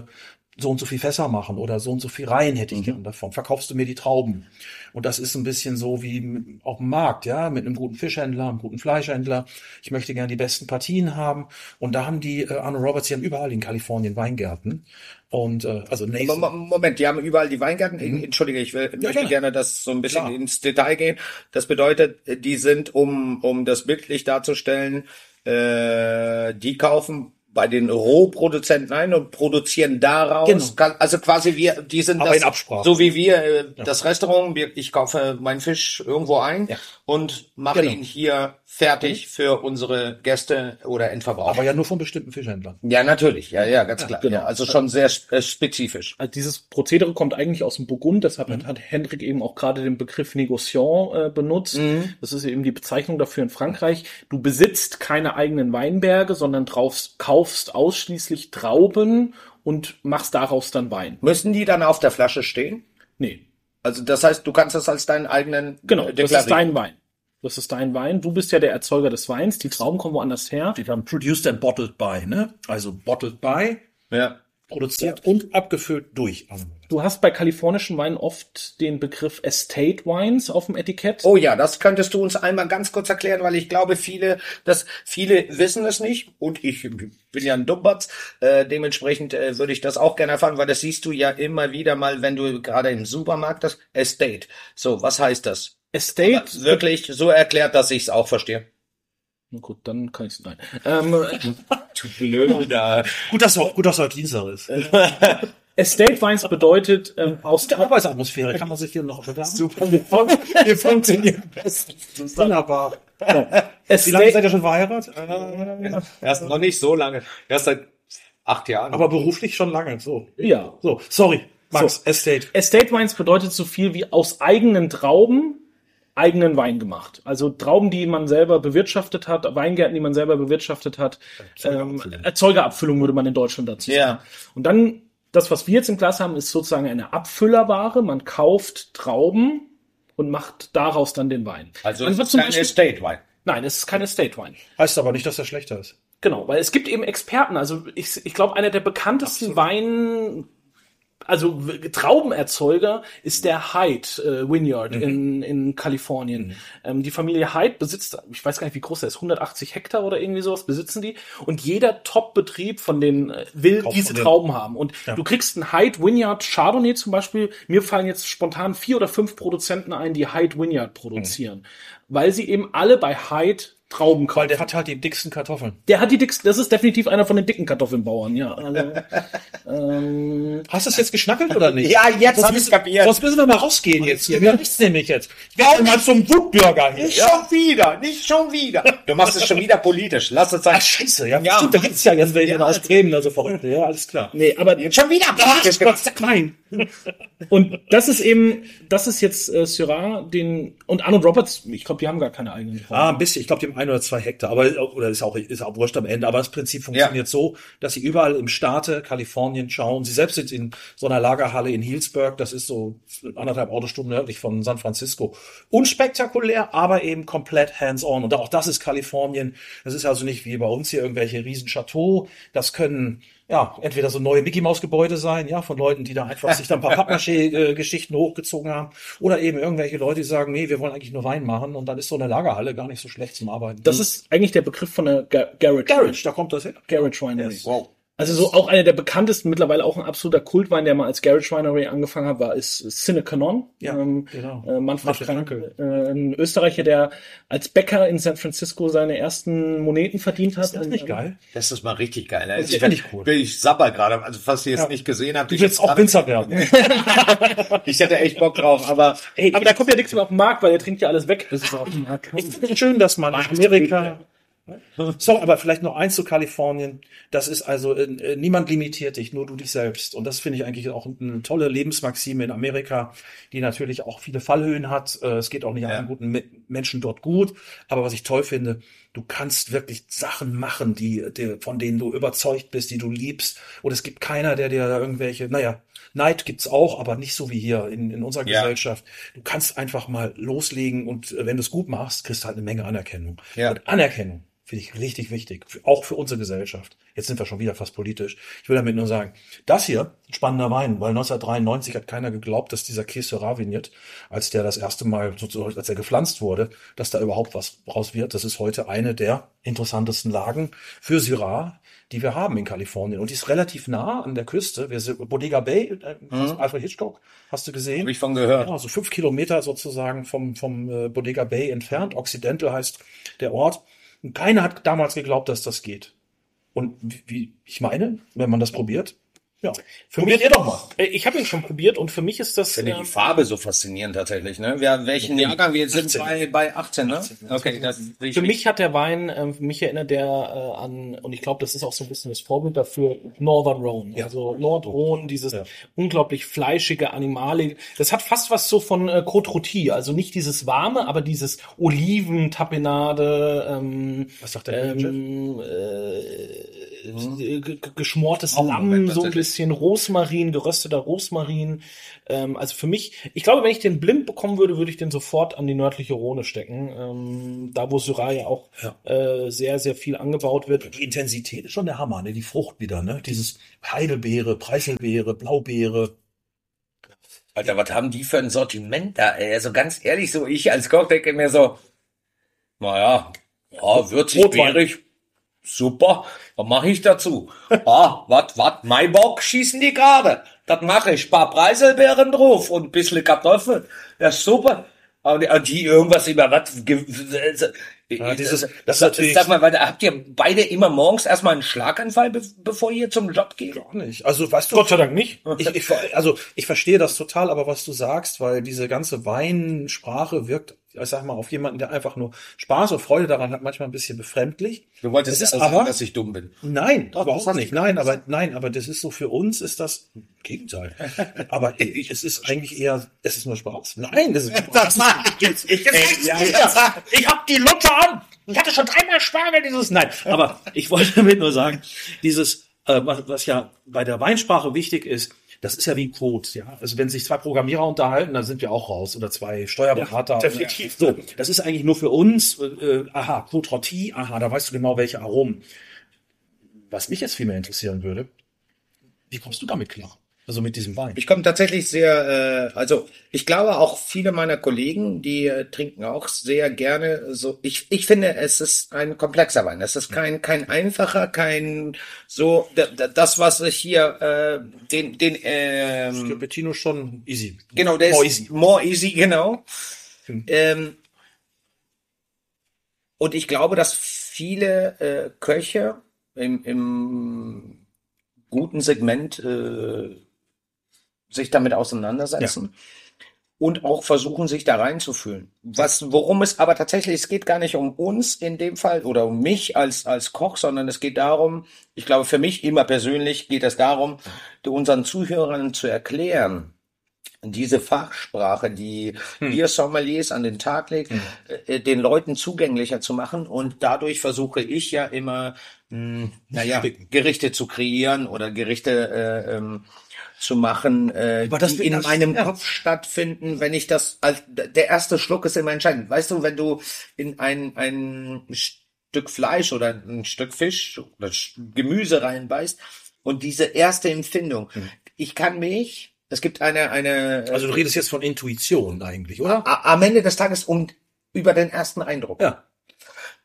so und so viel Fässer machen oder so und so viel Reihen hätte ich gern davon. Verkaufst du mir die Trauben? Und das ist ein bisschen so wie auf dem Markt, ja, mit einem guten Fischhändler, einem guten Fleischhändler. Ich möchte gerne die besten Partien haben. Und da haben die äh, Arno Roberts, die haben überall in Kalifornien Weingärten. Und äh, also Nathan,
Mo- Moment, die haben überall die Weingärten. Entschuldige, ich will, möchte
gerne.
gerne das so ein bisschen
Klar.
ins Detail gehen. Das bedeutet, die sind, um, um das bildlich darzustellen, äh, die kaufen bei den Rohproduzenten ein und produzieren daraus.
Genau.
Kann- Also quasi wir, die sind
Aber
das,
in Absprache.
so wie wir äh, das Restaurant. Ich kaufe meinen Fisch irgendwo ein
Ja.
und mache
Genau.
ihn hier fertig für unsere Gäste oder Endverbraucher.
Aber ja nur von bestimmten Fischhändlern.
ja, natürlich. Ja, ja, ganz klar.
genau.
Ja, also schon sehr äh, spezifisch.
Also dieses Prozedere kommt eigentlich aus dem Burgund, deshalb hat- hat Hendrik eben auch gerade den Begriff Négociant äh, benutzt. Das ist eben die Bezeichnung dafür in Frankreich. Du besitzt keine eigenen Weinberge, sondern drauf, kaufst ausschließlich Trauben und machst daraus dann Wein.
Müssen die dann auf der Flasche stehen?
Nee,
Also das heißt, du kannst das als deinen eigenen
genau,
äh,
das ist dein Wein. Das ist dein Wein. Du bist ja der Erzeuger des Weins. Die Trauben kommen woanders her.
Die dann produced and bottled by, ne? Also bottled by,
Ja.
produziert und abgefüllt durch.
Du hast bei kalifornischen Weinen oft den Begriff Estate Wines auf dem Etikett.
Oh ja, das könntest du uns einmal ganz kurz erklären, weil ich glaube, viele, dass viele wissen es nicht und ich bin ja ein Dummbatz. Äh, dementsprechend äh, würde ich das auch gerne erfahren, weil das siehst du ja immer wieder mal, wenn du gerade im Supermarkt das Estate. So, was heißt das?
Estate
Wirklich so erklärt, dass ich es auch verstehe.
Na gut, dann kann ich es nein. Ähm,
Du blöder.
Gut, dass du, gut, dass du heute Dienstag ist.
Estate Wines bedeutet ähm, aus
Der Arbeitsatmosphäre kann man sich hier noch bewerben.
Super, wir, fun wir funktionieren bestens.
Wunderbar. Wie lange seid ihr schon verheiratet?
Erst noch nicht so lange. Erst seit acht Jahren.
Aber beruflich schon lange. So.
ja.
So, sorry. Max, Estate.
Estate Wines bedeutet so viel wie aus eigenen Trauben eigenen Wein gemacht. Also Trauben, die man selber bewirtschaftet hat, Weingärten, die man selber bewirtschaftet hat. Ähm, Erzeugerabfüllung würde man in Deutschland dazu sagen.
Ja.
Und dann, das, was wir jetzt im Glas haben, ist sozusagen eine Abfüllerware. Man kauft Trauben und macht daraus dann den Wein.
also
man
es
wird
ist
zum
kein
Beispiel,
Estate Wein.
nein, es ist kein Estate Wein.
Heißt aber nicht, dass er schlechter ist.
Genau, weil es gibt eben Experten. Also ich, ich glaube, einer der bekanntesten Wein, also Traubenerzeuger ist der Hyde äh, Vineyard in, in Kalifornien. Ähm, die Familie Hyde besitzt, ich weiß gar nicht, wie groß der ist, 180 Hektar oder irgendwie sowas besitzen die. Und jeder Top-Betrieb von den äh, will
Kauft
diese
denen.
Trauben haben. Und du kriegst einen Hyde Vineyard Chardonnay zum Beispiel. Mir fallen jetzt spontan vier oder fünf Produzenten ein, die Hyde Vineyard produzieren. Weil sie eben alle bei Hyde Trauben kaufen.
Weil der hat halt die dicksten Kartoffeln.
Der hat die dicksten, das ist definitiv einer von den dicken Kartoffelbauern, ja. Also, ähm,
Hast du es jetzt geschnackelt oder nicht?
Ja, jetzt
Sonst
hab ich's
müssen-
kapiert.
Sonst müssen wir mal rausgehen jetzt hier. Wir nichts nämlich jetzt. Ich werde mal zum Wutbürger hier.
Nicht schon wieder, nicht schon wieder. Du machst es schon wieder politisch. Lass es sein.
Ach, scheiße. Ja,
Ja.
stimmt, da gibt's ja jetzt welche
Ja.
aus Bremen, also verrückt. Ja, alles klar.
nee, aber
Jetzt schon wieder politisch gemacht.
Nein.
und das ist eben, das ist jetzt äh, Syrah, den und Arnold Roberts. Ich glaube, die haben gar keine eigenen Trauben.
Ah, ein bisschen. Ich glaube, die haben ein oder zwei Hektar, aber oder ist auch ist auch wurscht am Ende. Aber das Prinzip funktioniert so, dass sie überall im Staate Kalifornien schauen. Sie selbst sind in so einer Lagerhalle in Healdsburg. Das ist so anderthalb Autostunden nördlich von San Francisco. Unspektakulär, aber eben komplett hands-on. Und auch das ist Kalifornien. Das ist also nicht wie bei uns hier irgendwelche riesen Chateau. Das können ja, entweder so neue Mickey Maus Gebäude sein, ja, von Leuten, die da einfach sich da ein paar Pappmaché Geschichten hochgezogen haben oder eben irgendwelche Leute, die sagen, nee, wir wollen eigentlich nur Wein machen und dann ist so eine Lagerhalle gar nicht so schlecht zum Arbeiten.
Das ist eigentlich der Begriff von der Ga Garage.
Garage, da kommt das her.
Garage Winery.
Wow.
Also so auch einer der bekanntesten, mittlerweile auch ein absoluter Kultwein, der mal als Garage Winery angefangen hat, war ist Cinnacanon.
Ja,
ähm,
genau.
äh, Manfred,
Manfred
Kranke, äh, ein Österreicher, der als Bäcker in San Francisco seine ersten Moneten verdient hat.
Ist das nicht geil?
Das ist mal richtig geil.
Das
Also
find ich cool.
Bin ich sabber gerade. Also falls ihr es
Ja.
nicht gesehen habt.
Du
ich,
willst auch Winzer werden.
ich hätte echt Bock drauf, aber
Ey, aber da kommt ja nichts mehr auf den Markt, weil er trinkt ja alles weg. Das ist auch
Ich finde es schön, dass man in Amerika. So, aber vielleicht noch eins zu Kalifornien. Das ist also, äh, niemand limitiert dich, nur du dich selbst. Und das finde ich eigentlich auch eine tolle Lebensmaxime in Amerika, die natürlich auch viele Fallhöhen hat. Äh, es geht auch nicht
Ja.
allen guten Me- Menschen dort gut. Aber was ich toll finde, du kannst wirklich Sachen machen, die, die, von denen du überzeugt bist, die du liebst. Und es gibt keiner, der dir da irgendwelche, naja, Neid gibt's auch, aber nicht so wie hier in, in unserer
Ja.
Gesellschaft. Du kannst einfach mal loslegen und äh, wenn du es gut machst, kriegst du halt eine Menge Anerkennung.
Ja.
Und Anerkennung finde ich richtig wichtig, auch für unsere Gesellschaft. Jetzt sind wir schon wieder fast politisch. Ich will damit nur sagen, das hier, ein spannender Wein, weil 1993 hat keiner geglaubt, dass dieser Käse Vignette, als der das erste Mal, sozusagen, als er gepflanzt wurde, dass da überhaupt was raus wird. Das ist heute eine der interessantesten Lagen für Syrah, die wir haben in Kalifornien. Und die ist relativ nah an der Küste. Wir sind Bodega Bay, äh, Alfred Hitchcock, hast du gesehen?
habe ich von gehört.
Ja, so fünf Kilometer sozusagen vom, vom äh, Bodega Bay entfernt. Occidental heißt der Ort. Und keiner hat damals geglaubt, dass das geht. Und wie, wie ich meine, wenn man das probiert, ja.
Für Probiert mich, ihr doch mal. Äh, ich habe ihn schon probiert und für mich ist das.
Ich finde ähm, die Farbe so faszinierend tatsächlich. Ne? Wir, welchen Jahrgang? Wir sind 18. bei, bei 18, ne? 18,
okay, das Für mich hat der Wein, äh, mich erinnert der äh, an, und ich glaube, das ist auch so ein bisschen das Vorbild dafür, Northern Rhone. Ja. Also Nord-Rhone, dieses ja. unglaublich fleischige, animalige. Das hat fast was so von äh, Côte Rôtie. Also nicht dieses warme, aber dieses Oliven-Tapenade. Ähm,
was sagt der ähm,
äh, mhm. geschmortes Lamm, so ein bisschen Rosmarin, gerösteter Rosmarin. Ähm, also für mich, ich glaube, wenn ich den blind bekommen würde, würde ich den sofort an die nördliche Rhone stecken. Ähm, da, wo Syrah ja auch ja. Äh, sehr, sehr viel angebaut wird.
Die Intensität ist schon der Hammer, ne? Die Frucht wieder, ne? Dieses Heidelbeere, Preiselbeere, Blaubeere.
Alter, was haben die für ein Sortiment da? Ey? Also ganz ehrlich, so ich als Koch denke mir so, naja, ja, würzig, beerig, Super, was mache ich dazu? ah, wat, wat, mein Bock schießen die gerade. Das mache ich. Paar Preiselbeeren drauf und ein bisschen Kartoffeln. Ja, super. Und die irgendwas über was. Ja, dieses, das, das, das sag mal, weil da habt ihr beide immer morgens erstmal einen Schlaganfall, be bevor ihr zum Job geht?
Gar nicht. Also weißt du.
Gott sei Dank nicht.
Ich, ich, also ich verstehe das total, aber was du sagst, weil diese ganze Weinsprache wirkt ich sag mal, auf jemanden, der einfach nur Spaß und Freude daran hat, manchmal ein bisschen befremdlich.
Du wolltest es also aber, sagen, dass ich dumm bin.
Nein, Doch, überhaupt nicht. Nein, aber nein, aber das ist so für uns ist das Gegenteil. aber es ist eigentlich eher, es ist nur Spaß. Nein, das ist Spaß.
Das ich, ich, ich, ja, ja. ich hab die Lutsche an. Ich hatte schon dreimal Spargel dieses. Nein, aber ich wollte damit nur sagen, dieses, äh, was, was ja bei der Weinsprache wichtig ist, das ist ja wie ein Code, ja. Also wenn sich zwei Programmierer unterhalten, dann sind wir auch raus oder zwei Steuerberater. Ja,
definitiv.
So, das ist eigentlich nur für uns, äh, aha, Code Roti, aha, da weißt du genau, welche Aromen. Was mich jetzt viel mehr interessieren würde, wie kommst du damit klar? Also mit diesem Wein.
Ich komme tatsächlich sehr, äh, also ich glaube auch viele meiner Kollegen, die äh, trinken auch sehr gerne so. Ich, ich finde, es ist ein komplexer Wein. Es ist kein kein einfacher, kein so das, was ich hier äh, den den ähm,
Bettino schon easy.
Genau, der more ist easy. more easy, genau. Hm. Ähm, und ich glaube, dass viele äh, Köche im, im guten Segment äh, sich damit auseinandersetzen. Ja. Und auch versuchen, sich da reinzufühlen. Was, worum es aber tatsächlich, es geht gar nicht um uns in dem Fall oder um mich als, als Koch, sondern es geht darum, ich glaube, für mich immer persönlich geht es darum, unseren Zuhörern zu erklären, diese Fachsprache, die hm. wir Sommeliers an den Tag legt, hm. äh, den Leuten zugänglicher zu machen. Und dadurch versuche ich ja immer, mh, hm, naja, Gerichte zu kreieren oder Gerichte äh, ähm, zu machen, äh, die in meinem ja. Kopf stattfinden, wenn ich das als der erste Schluck ist immer entscheidend. Weißt du, wenn du in ein ein Stück Fleisch oder ein Stück Fisch oder Gemüse reinbeißt und diese erste Empfindung, mhm. ich kann mich, es gibt eine eine
Also du redest jetzt von Intuition eigentlich, oder?
Am Ende des Tages und über den ersten Eindruck.
Ja.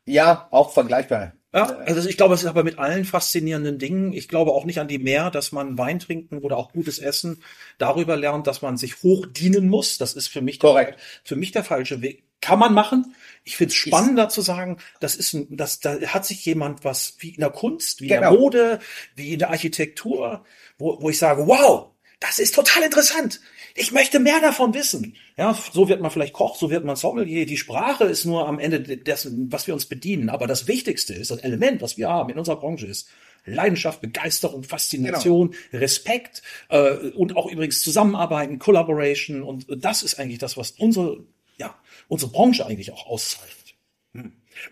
Ja, auch vergleichbar.
Ja, also ich glaube, es ist aber mit allen faszinierenden Dingen. Ich glaube auch nicht an die mehr, dass man Wein trinken oder auch gutes Essen darüber lernt, dass man sich hoch dienen muss. Das ist für mich
korrekt.
Der, für mich der falsche Weg. Kann man machen. Ich finde es spannender zu sagen, das ist ein, das, da hat sich jemand was wie in der Kunst, wie genau. in der genau. Mode, wie in der Architektur, wo, wo ich sage, wow, das ist total interessant. Ich möchte mehr davon wissen. Ja, so wird man vielleicht Koch, so wird man Sommelier. Die Sprache ist nur am Ende dessen, was wir uns bedienen. Aber das Wichtigste ist, das Element, was wir haben in unserer Branche ist, Leidenschaft, Begeisterung, Faszination, genau. Respekt äh, und auch übrigens Zusammenarbeiten, Collaboration. Und das ist eigentlich das, was unsere, ja, unsere Branche eigentlich auch auszeichnet.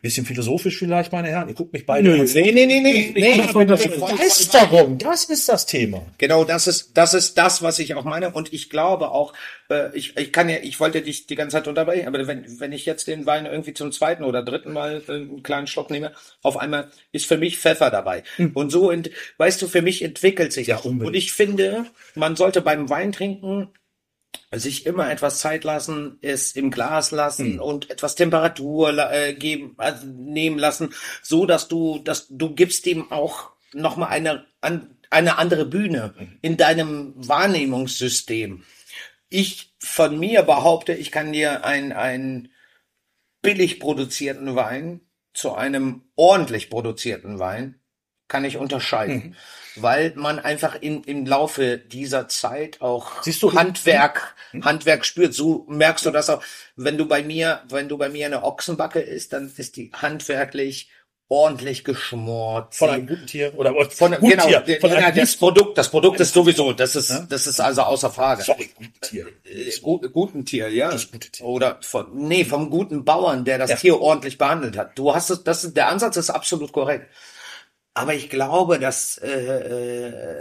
Bisschen philosophisch vielleicht, meine Herren. Ihr guckt mich beide
Nö, Nee, nee, nee, nee. nee,
Begeisterung, das ist das Thema.
Genau, das ist, das ist das, was ich auch meine. Und ich glaube auch, äh, ich, ich kann ja, ich wollte dich die ganze Zeit unterbrechen, aber wenn, wenn ich jetzt den Wein irgendwie zum zweiten oder dritten Mal äh, einen kleinen Schluck nehme, auf einmal ist für mich Pfeffer dabei. Hm. Und so, ent, weißt du, für mich entwickelt sich. Ja, unbedingt. Und ich finde, man sollte beim Wein trinken sich immer etwas Zeit lassen, es im Glas lassen mhm. und etwas Temperatur äh, geben, also nehmen lassen, so dass du, dass du gibst dem auch noch mal eine an, eine andere Bühne mhm. in deinem Wahrnehmungssystem. Ich von mir behaupte, ich kann dir ein ein billig produzierten Wein zu einem ordentlich produzierten Wein kann ich unterscheiden. Weil man einfach in, im Laufe dieser Zeit auch
Siehst du,
Handwerk, Handwerk spürt. So merkst du das auch. Wenn du bei mir, wenn du bei mir eine Ochsenbacke isst, dann ist die handwerklich ordentlich geschmort.
Von einem guten Tier oder
von,
guten
genau,
Tier, von
ja, das Produkt, das Produkt ist sowieso, das ist, das ist also außer Frage.
sorry, guten Tier.
Äh, Gut, guten Tier, ja.
Das gute Tier.
Oder von, nee, vom guten Bauern, der das
Ja.
Tier ordentlich behandelt hat. Du hast es, das der Ansatz ist absolut korrekt. Aber ich glaube, dass äh,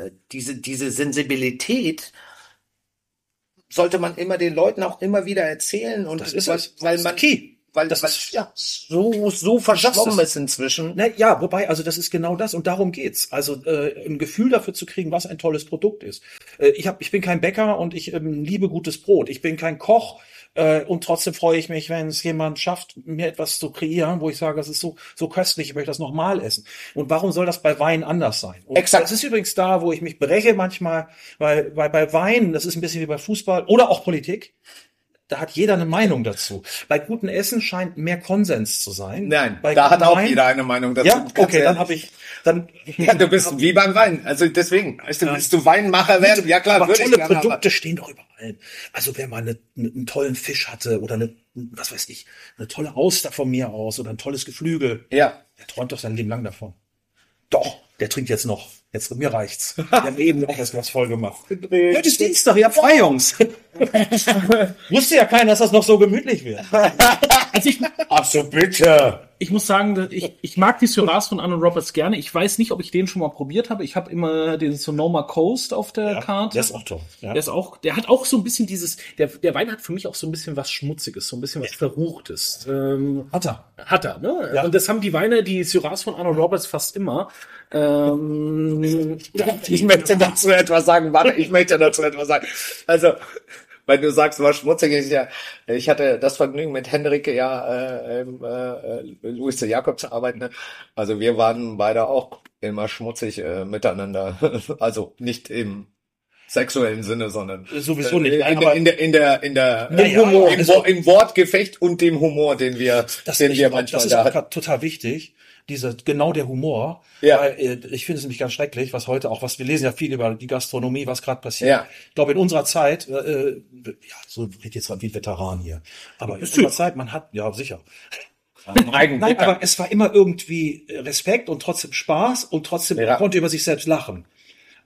äh, diese, diese Sensibilität sollte man immer den Leuten auch immer wieder erzählen und
Das ist
weil,
es.
weil
ist
man
key.
weil
Das
weil
ist-
ja so so verschwommen
Das
ist inzwischen.
Na ja, wobei, also das ist genau das und darum geht's. Also äh, ein Gefühl dafür zu kriegen, was ein tolles Produkt ist. Äh, ich hab, ich bin kein Bäcker und ich ähm, liebe gutes Brot. Ich bin kein Koch äh, und trotzdem freue ich mich, wenn es jemand schafft, mir etwas zu kreieren, wo ich sage, das ist so so köstlich, ich möchte das nochmal essen. Und warum soll das bei Wein anders sein? Und
Exakt.
Das ist übrigens da, wo ich mich breche manchmal, weil, weil bei Wein, das ist ein bisschen wie bei Fußball oder auch Politik. Da hat jeder eine Meinung dazu. Bei gutem Essen scheint mehr Konsens zu sein.
Nein,
bei
da hat auch
Wein-
jeder eine Meinung dazu.
ja, okay, dann habe ich, dann
Ja, du bist wie beim Wein. Also deswegen, weißt du, willst du Weinmacher werden? Ja klar,
aber
würde ich
tolle Produkte stehen doch über allem. Also wer mal eine, eine, einen tollen Fisch hatte oder eine, was weiß ich, eine tolle Auster von mir aus oder ein tolles Geflügel,
Ja.
der träumt doch sein Leben lang davon. Doch, der trinkt jetzt noch. Jetzt mir reicht's. Wir haben eben noch das Glas voll gemacht. Heute ist Dienstag, ihr habt frei, Jungs. Wusste ja keiner, dass das noch so gemütlich wird.
Also ich,
Ach so, bitte.
ich muss sagen, ich, ich mag die Syrahs von Arnold Roberts gerne. Ich weiß nicht, ob ich den schon mal probiert habe. Ich habe immer den Sonoma Coast auf der Karte.
Der ist auch toll. Ja.
Der ist auch, der hat auch so ein bisschen dieses, der, der Wein hat für mich auch so ein bisschen was Schmutziges, so ein bisschen was Verruchtes. Ähm,
Hat er.
hat er, ne?
Ja.
Und das haben die Weine, die Syrahs von Arnold Roberts fast immer. Ähm,
Ich möchte dazu etwas sagen. Warte, ich möchte dazu etwas sagen. Also, wenn du sagst, was schmutzig ist, ja, ich hatte das Vergnügen mit Henrike ja äh, im, äh, Louis de Jakob zu arbeiten. Ne? Also wir waren beide auch immer schmutzig äh, miteinander. Also nicht im sexuellen Sinne, sondern
Sowieso nicht,
äh, in,
aber-
in der in der in der
Ja,
Humor, im,
also-
im Wortgefecht und dem Humor, den wir den wir manchmal
das ist
da
total wichtig. Dieser, genau der Humor.
Ja.
Weil, äh, ich finde es nämlich ganz schrecklich, was heute auch, was wir lesen ja viel über die Gastronomie, was gerade passiert.
Ja.
Ich glaube, in unserer Zeit, äh, äh, ja, so redet jetzt wie ein Veteran hier. Aber in unserer Zeit, man hat, ja, sicher. Nein, aber es war immer irgendwie Respekt und trotzdem Spaß und trotzdem
Ja.
konnte über sich selbst lachen.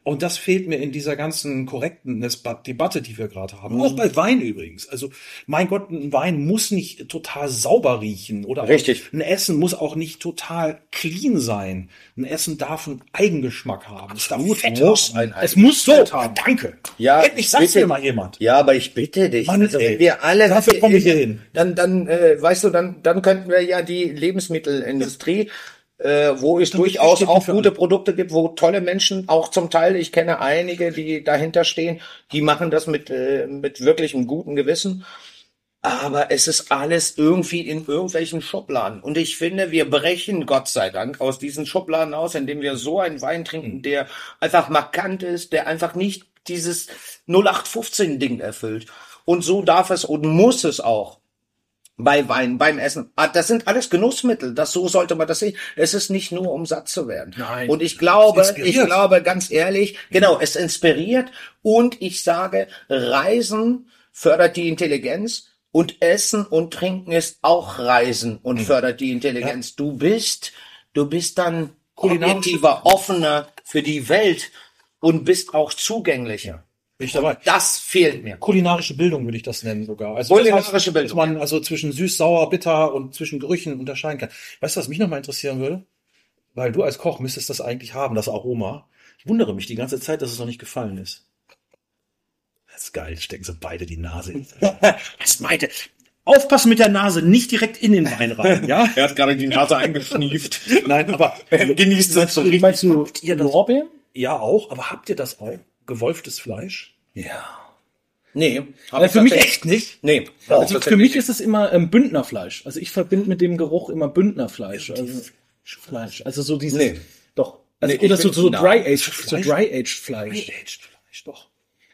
Und das fehlt mir in dieser ganzen korrekten Debatte, die wir gerade haben. Auch bei Wein übrigens. Also, mein Gott, ein Wein muss nicht total sauber riechen oder
Richtig.
ein Essen muss auch nicht total clean sein. Ein Essen darf einen Eigengeschmack haben. Es darf Fett
muss
haben.
ein
es muss
So,
haben.
danke.
Ja,
Endlich
bitte.
mir mal jemand.
Ja, aber ich bitte dich.
Mann,
also,
ey.
wir alle,
Dafür komme ich hier hin.
Dann, dann, äh, weißt du, dann, dann könnten wir ja die Lebensmittelindustrie, äh, wo es durchaus auch gute Produkte gibt, wo tolle Menschen, auch zum Teil, ich kenne einige, die dahinter stehen, die machen das mit, äh, mit wirklich einem guten Gewissen. Aber es ist alles irgendwie in irgendwelchen Schubladen. Und ich finde, wir brechen Gott sei Dank aus diesen Schubladen aus, indem wir so einen Wein trinken, der einfach markant ist, der einfach nicht dieses 0815-Ding erfüllt. Und so darf es und muss es auch bei Wein, beim Essen. Ah, Das sind alles Genussmittel. Das so sollte man das sehen. Es ist nicht nur, um satt zu werden.
Nein.
Und ich glaube, ich glaube ganz ehrlich, genau, es inspiriert und ich sage, Reisen fördert die Intelligenz und Essen und Trinken ist auch Reisen und
Hm.
fördert die Intelligenz. Du bist, du bist dann objektiver, offener für die Welt und bist auch zugänglicher.
Bin ich dabei.
Das fehlt mir.
Kulinarische Bildung würde ich das nennen sogar. Also
Kulinarische
das heißt,
Bildung.
Dass man also zwischen süß, sauer, bitter und zwischen Gerüchen unterscheiden kann. Weißt du, was mich nochmal interessieren würde? Weil du als Koch müsstest das eigentlich haben, das Aroma. Ich wundere mich die ganze Zeit, dass es noch nicht gefallen ist. Das ist geil, stecken sie beide die Nase in. Das meinte. Aufpassen mit der Nase, nicht direkt in den Wein rein, ja?
Er hat gerade die Nase eingeschnieft.
Nein, aber
Genießt es so richtig.
Meinst du
ihr das-
Lorbeeren?
ja auch, aber habt ihr das auch? Gewolftes Fleisch?
Ja.
Nee,
Äh, für mich echt nicht.
Nee.
Also für mich ist es immer ähm, Bündnerfleisch. Also ich verbinde mit dem Geruch immer Bündnerfleisch. Also Fleisch. Also so dieses.
Nee.
Doch. Also,
Nee,
oder so, so
nein.
Dry Aged, so
Fleisch?
Dry Aged Fleisch.
Aged Fleisch.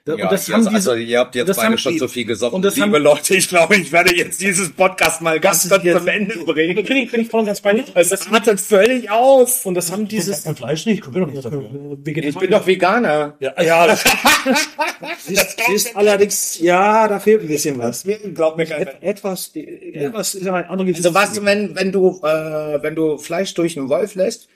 Da-
Ja,
und das haben diese,
also ihr habt jetzt
das
beide
haben
schon
die-
so viel gesoffen.
und das
Liebe
haben-
Leute, ich glaube, ich werde jetzt dieses Podcast mal ganz kurz zum Ende bringen.
bin ich, bin ich voll und ganz bei dir.
Das artet völlig aus.
Und das haben dieses,
Kein Fleisch nicht, können wir doch nicht dafür.
Ich bin doch Veganer.
Ja, ja das
Siehst, siehst allerdings, ja, da fehlt ein bisschen was.
Glaub mir keiner.
Etwas, etwas, ich sag mal, andere
Also was, wenn, wenn du, äh, wenn du Fleisch durch einen Wolf lässt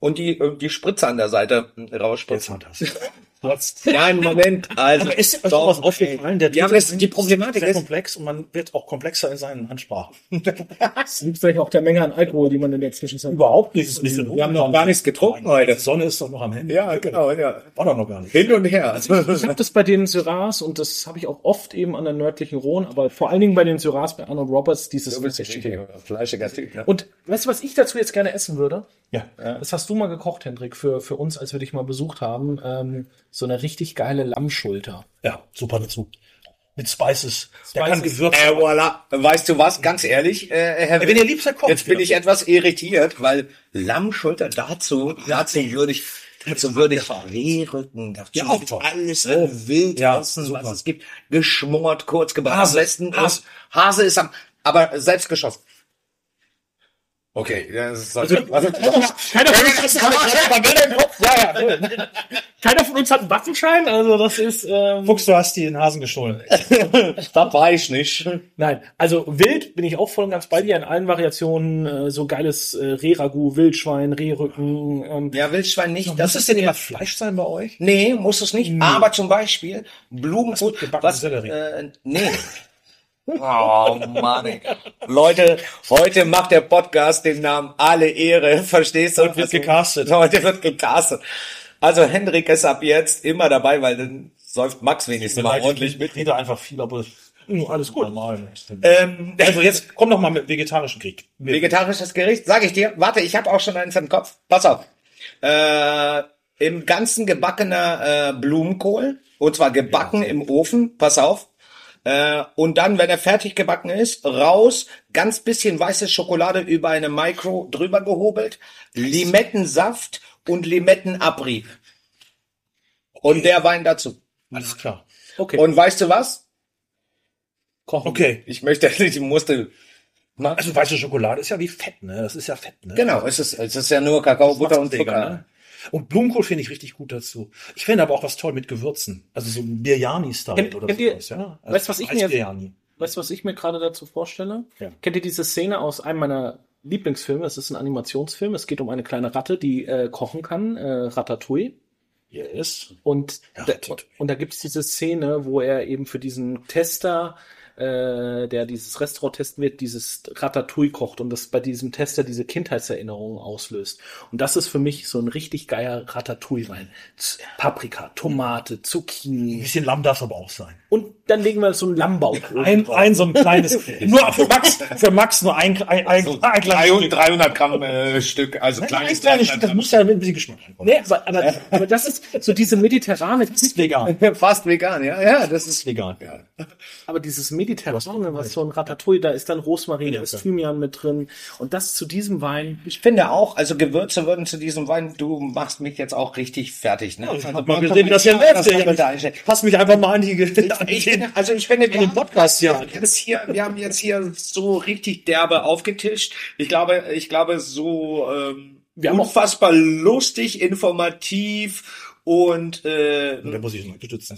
und die, und die Spritze an der Seite rausspritzt. Nein, Moment. Also,
ist euch
doch,
was aufgefallen? Der
Ja, aber das, die Problematik
sehr
ist,
komplex und man wird auch komplexer in seinen Ansprachen.
das liegt vielleicht auch der Menge an Alkohol, die man in der Zwischenzeit
Überhaupt nicht. Ist nicht
wir haben noch gar nichts getrunken heute.
Die Sonne ist doch noch am Handy.
Ja, genau, ja.
War doch noch gar nicht.
Hin und her.
Ich habe das bei den Syrahs und das habe ich auch oft eben an der nördlichen Rhone, aber vor allen Dingen bei den Syrahs bei Arnold Roberts dieses
fleischiger Typ, ne?
Und weißt du, was ich dazu jetzt gerne essen würde?
Ja.
Das hast du mal gekocht, Hendrik, für, für uns, als wir dich mal besucht haben. Ähm, so eine richtig geile Lammschulter.
Ja, super dazu. Mit Spices. Der
Spices.
kann gewürzt.
Äh, voilà. Weißt du was? Ganz ehrlich, äh, Herr
Wenn ihr liebster kocht.
Jetzt bin ich etwas irritiert, weil Lammschulter dazu, dazu würde ich, dazu würde ich Rehrücken, dazu
Ja, auch toll.
alles
Oh.
wild
Ja,
essen, was es gibt, geschmort, kurz gebraten.
Hase.
Am besten
Hase.
ist, Hase ist am, aber selbst geschossen. Okay, das ist also, also,
Keiner von uns hat, ja, ja. Keiner von uns hat einen Waffenschein, also das ist, ähm,
Fuchs, du hast die in Hasen gestohlen.
das war ich nicht.
nein, also wild bin ich auch voll und ganz bei dir in allen Variationen, äh, so geiles äh, Rehragout, Wildschwein, Rehrücken, ähm,
Ja, Wildschwein nicht.
Das
Das
ist
ist
denn immer Fleisch sein bei euch?
Nee, muss es nicht. Aber zum Beispiel Blumenbrot.
gebackene Sellerie.
Äh, nee. Oh Mann. ey. Leute, heute macht der Podcast dem Namen alle Ehre, verstehst du?
Heute wird gecastet.
Heute wird gecastet. Also Hendrik ist ab jetzt immer dabei, weil dann säuft Max wenigstens mal ordentlich mit.
Ich rede einfach viel, aber alles gut. Normal.
Ähm,
Also jetzt komm doch mal mit vegetarischen Krieg.
Vegetarisches Gericht, sage ich dir. Warte, ich habe auch schon eins im Kopf. Pass auf. Äh, Im Ganzen gebackener äh, Blumenkohl. Und zwar gebacken im Ofen. Pass auf. Äh, und dann, wenn er fertig gebacken ist, raus, ganz bisschen weiße Schokolade über eine Micro drüber gehobelt, Limettensaft und Limettenabrieb. Und der Wein dazu.
Alles klar.
okay.
Und weißt du was?
kochen.
Okay.
Ich möchte, ich musste.
Also weiße Schokolade ist ja wie Fett, ne? Das ist ja Fett, ne?
Genau, es ist, es ist ja nur Kakao, Butter und Zucker.
ne? Und Blumenkohl finde ich richtig gut dazu. Ich finde aber auch was toll mit Gewürzen. Also so ein Biryani-Style oder sowas, ja? Also
weißt du, was ich mir-
Reisbiryani.
Weißt du, was ich mir gerade dazu vorstelle?
Ja.
Kennt ihr diese Szene aus einem meiner Lieblingsfilme? Es ist ein Animationsfilm. Es geht um eine kleine Ratte, die äh, kochen kann, äh, Ratatouille.
Yes.
Und,
Ja,
da, und da gibt's diese Szene, wo er eben für diesen Tester, äh, der dieses Restaurant testen wird, dieses Ratatouille kocht und das bei diesem Tester diese Kindheitserinnerungen auslöst. Und das ist für mich so ein richtig geiler Ratatouille-Wein. Paprika, Tomate,
Ein
Zucchini.
bisschen Lamm darf aber auch sein.
Und dann legen wir so einen Lammbauch.
Ein, ein so ein kleines, nur für Max, für Max nur ein, ein, ein, ein kleines
300 Gramm äh, Stück, also
Ein kleines, das muss ja mit ein bisschen Geschmack.
Nee, aber, aber, aber das ist so diese mediterrane,
Ist vegan.
Fast vegan, ja, ja, das ist
Vegan.
aber dieses mediterrane, was so ein Ratatouille, da ist dann Rosmarin, da ist Thymian mit drin und das zu diesem Wein.
Ich finde auch, also Gewürze würden zu diesem Wein, du machst mich jetzt auch richtig fertig, ne?
Ich hab mal gesehen, wie das hier läuft. Ich Pass mich einfach mal an die,
Ich also ich finde, wir
den
haben
Podcast hier.
jetzt hier, wir haben jetzt hier so richtig derbe aufgetischt. Ich glaube, ich glaube, so ähm,
Wir haben auch-
unfassbar lustig, informativ und äh,
Da muss ich noch unterstützen.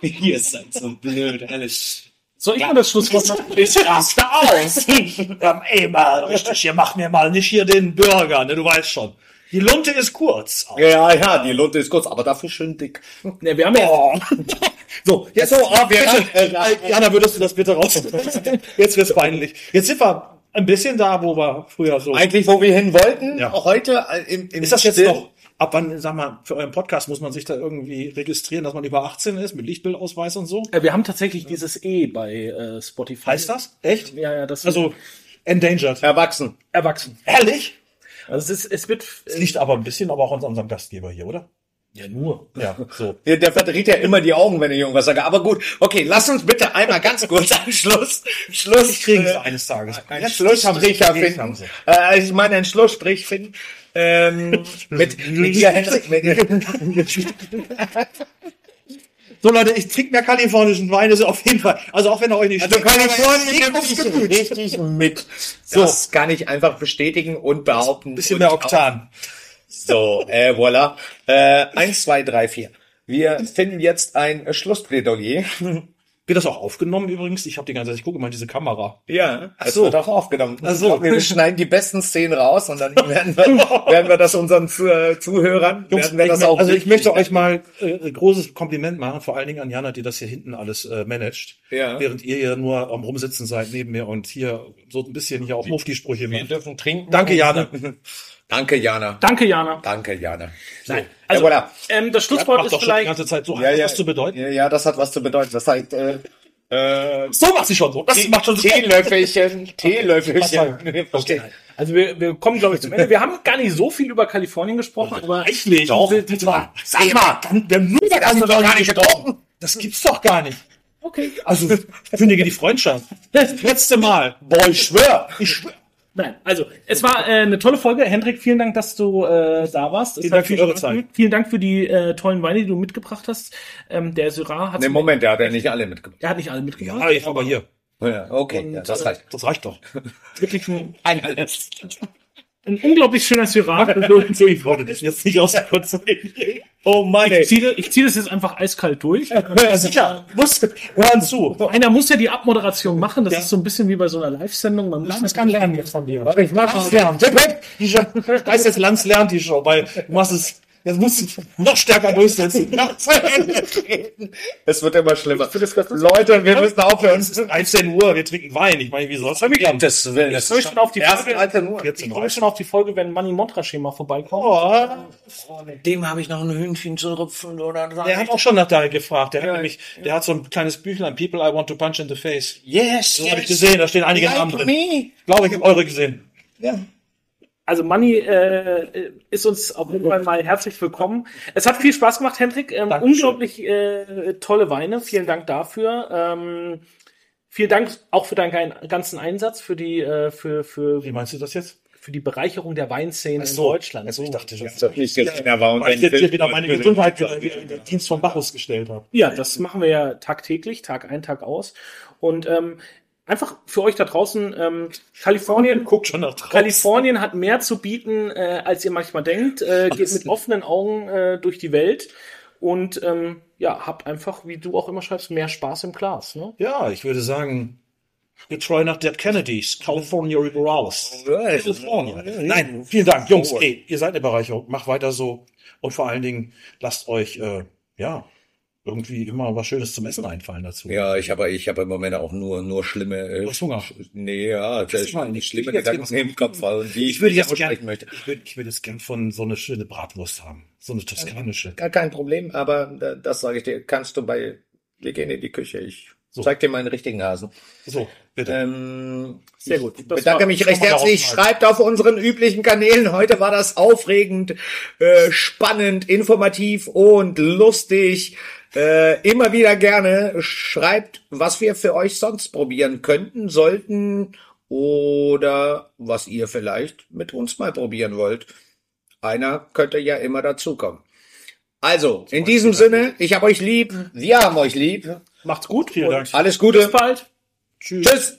ihr seid so blöd, ehrlich.
Soll ich mal das Schlusswort machen?
Ich raste aus. ja, ey, mal, richtig, hier mach mir mal nicht hier den Burger, ne, du weißt schon. Die Lunte ist kurz.
Ja, ja, die Lunte ist kurz, aber dafür schön dick.
Ne, wir haben ja,
Oh. So, jetzt so, ah,
wir-
bitte. Äh, Jana, würdest du das bitte raus? Jetzt wird's peinlich. Jetzt sind wir ein bisschen da, wo wir früher so.
Eigentlich, wo wir hin wollten,
Ja.
heute äh, im, im
Ist das jetzt
Still-
noch, ab wann, sag mal, für euren Podcast muss man sich da irgendwie registrieren, dass man über 18 ist, mit Lichtbildausweis und so?
äh, wir haben tatsächlich dieses E bei äh, Spotify.
Heißt das? Echt?
Ja, ja, das
Also, endangered.
Erwachsen.
erwachsen.
Ehrlich?
Also es ist, es wird,
Es liegt aber ein bisschen aber auch an unserem Gastgeber hier, oder? Ja, nur. Ja, so.
Der, der verdreht ja immer die Augen, wenn ich irgendwas sage. Aber gut, okay, lass uns bitte einmal ganz kurz einen Schluss, Schluss,
Ich kriege es
äh,
eines Tages.
einen
Jetzt
Schlussstrich
haben sie-
finden. Äh, ich meine einen Schlussstrich finden. Ähm, mit, mit dir, Henrik, mit,
So Leute, ich trinke mehr kalifornischen Wein, das ist auf jeden Fall. Also auch wenn er euch nicht
Also Kalifornien nimmt richtig mit. Das kann ich einfach bestätigen und behaupten.
bisschen
Und
mehr
auch-
Oktan.
So, äh, voilà. Äh, eins, zwei, drei, vier. Wir finden jetzt ein Schlussplädoyer.
Wird das auch aufgenommen übrigens? Ich habe die ganze Zeit, ich gucke mal diese Kamera.
Ja, das
so.
wird auch aufgenommen.
Ach so.
Wir schneiden die besten Szenen raus und dann werden wir, werden wir das unseren Zuh- Zuhörern, werden wir
ich,
das auch
also ich möchte euch mal äh, ein großes Kompliment machen, vor allen Dingen an Jana, die das hier hinten alles äh, managt.
Ja.
Während ihr hier nur am Rumsitzen seid neben mir und hier so ein bisschen hier auch Mufti-Sprüche
Wir
macht.
dürfen trinken.
Danke, Jana.
Danke, Jana.
Danke, Jana.
Danke, Jana.
Nein,
Also, ja, voilà.
ähm, das Schlusswort ist
doch schon die
vielleicht,
ganze Zeit so.
Ja,
Hat
ja.
das zu bedeuten?
Ja, ja, das hat was zu bedeuten. Das heißt, äh, äh,
So macht sie schon so. Das macht schon so.
Teelöffelchen, Teelöffelchen. Okay.
also wir, wir kommen, glaube ich, zum Ende. Wir haben gar nicht so viel über Kalifornien gesprochen, aber
Echt nicht.
Doch.
Sag mal, wir haben nur über
du doch gar nicht getrunken.
Das gibt's doch gar nicht.
okay.
Also, kündige die Freundschaft. Das letzte Mal.
Boah, ich schwör.
Ich schwör.
Nein, also es war äh, eine tolle Folge. Hendrik, vielen Dank, dass du äh, da warst.
Vielen Dank für eure Zeit.
Vielen Dank für die äh, tollen Weine, die du mitgebracht hast. Ähm, der Syrah hat
Ne, Moment, der hat ja nicht alle mitgebracht.
er hat nicht alle mitgebracht.
Ah, ich aber hier.
Ja, okay, ja, das reicht.
Das reicht doch.
Wirklich ein,
Ein alles.
Ein unglaublich schöner Syrah.
So, ich wollte das jetzt nicht aus der Kurze.
Oh Mann,
Ich ziehe ich zieh das jetzt einfach eiskalt durch.
Ja, sicher. Muss, hören zu.
Einer muss ja die Abmoderation machen. Das ist so ein bisschen wie bei so einer Live-Sendung. Man muss
kann lernen jetzt von dir.
Ich mach
Lanz lernt. Die Show- Heißt jetzt Lanz lernt die Show, weil du machst es, jetzt musst du noch stärker durchsetzen.
Noch zu Ende reden. Es wird immer schlimmer. Leute, wir müssen aufhören.
Es ist 13 Uhr, wir trinken Wein. Ich meine, wie soll das klappen?
Das will
Ich freue mich schon auf die Folge.
13 Uhr.
Ich freue schon auf die Folge, wenn Manny Montrachet mal vorbeikommt.
Oh,
Dem habe ich noch ein Hühnchen zu rupfen oder
der hat auch schon nach da gefragt. Der hat nämlich, der hat so ein kleines Büchlein, People I Want to Punch in the Face.
Yes,
So habe ich gesehen, da stehen einige Namen drin.
me.
Glaube ich, habe eure gesehen.
Ja.
Also Manni äh, ist uns auf jeden Fall mal herzlich willkommen. Es hat viel Spaß gemacht, Hendrik. Ähm, unglaublich äh, tolle Weine. Vielen Dank dafür. Ähm, vielen Dank auch für deinen ganzen Einsatz für die äh, für für
Wie meinst du das jetzt?
für die Bereicherung der Weinszene in
so.
Deutschland.
Also ich dachte schon,
Das nicht gesehen, er war und
weil ich jetzt hier wieder meine Gesundheit wieder in den Dienst von Bacchus gestellt habe.
Ja, das machen wir ja tagtäglich, Tag ein, Tag aus. Und ähm, einfach für euch da draußen, ähm, Kalifornien,
Guckt schon nach draußen.
Kalifornien hat mehr zu bieten, äh, als ihr manchmal denkt. Äh, geht mit offenen Augen äh, durch die Welt und ähm, ja, habt einfach, wie du auch immer schreibst, mehr Spaß im Glas. Ne?
Ja, ich würde sagen, getreu nach Dead Kennedys, California Liberals. California. Nein, vielen Dank, Jungs. Ey, ihr seid eine Bereicherung. Macht weiter so. Und vor allen Dingen, lasst euch, äh, ja, irgendwie immer was Schönes zum Essen einfallen dazu.
Ja, ich habe ich habe im Moment auch nur nur schlimme äh,
Du hast Hunger.
Nee, ja, das ist
mal,
nicht
ich-
schlimme
ich-
Gedanken im Kopf, weil die
Ich würde
nicht
jetzt gern,
aussprechen möchte.
ich würde, ich würde jetzt gern von so eine schöne Bratwurst haben. So eine toskanische.
Gar kein Problem, aber äh, das sage ich dir, kannst du bei wir gehen in die Küche. Ich
So.
zeig dir meinen richtigen Hasen.
So, bitte.
Ähm,
Sehr gut.
Ich bedanke mich recht herzlich. Schreibt auf unseren üblichen Kanälen. Heute war das aufregend, äh, spannend, informativ und lustig. Äh, immer wieder gerne. Schreibt, was wir für euch sonst probieren könnten, sollten oder was ihr vielleicht mit uns mal probieren wollt. Einer könnte ja immer dazukommen. Also, in diesem Sinne, ich hab euch lieb, wir haben euch lieb.
Macht's gut.
Vielen
und
Dank.
Alles
Bis
Gute.
bald.
Tschüss.
Tschüss.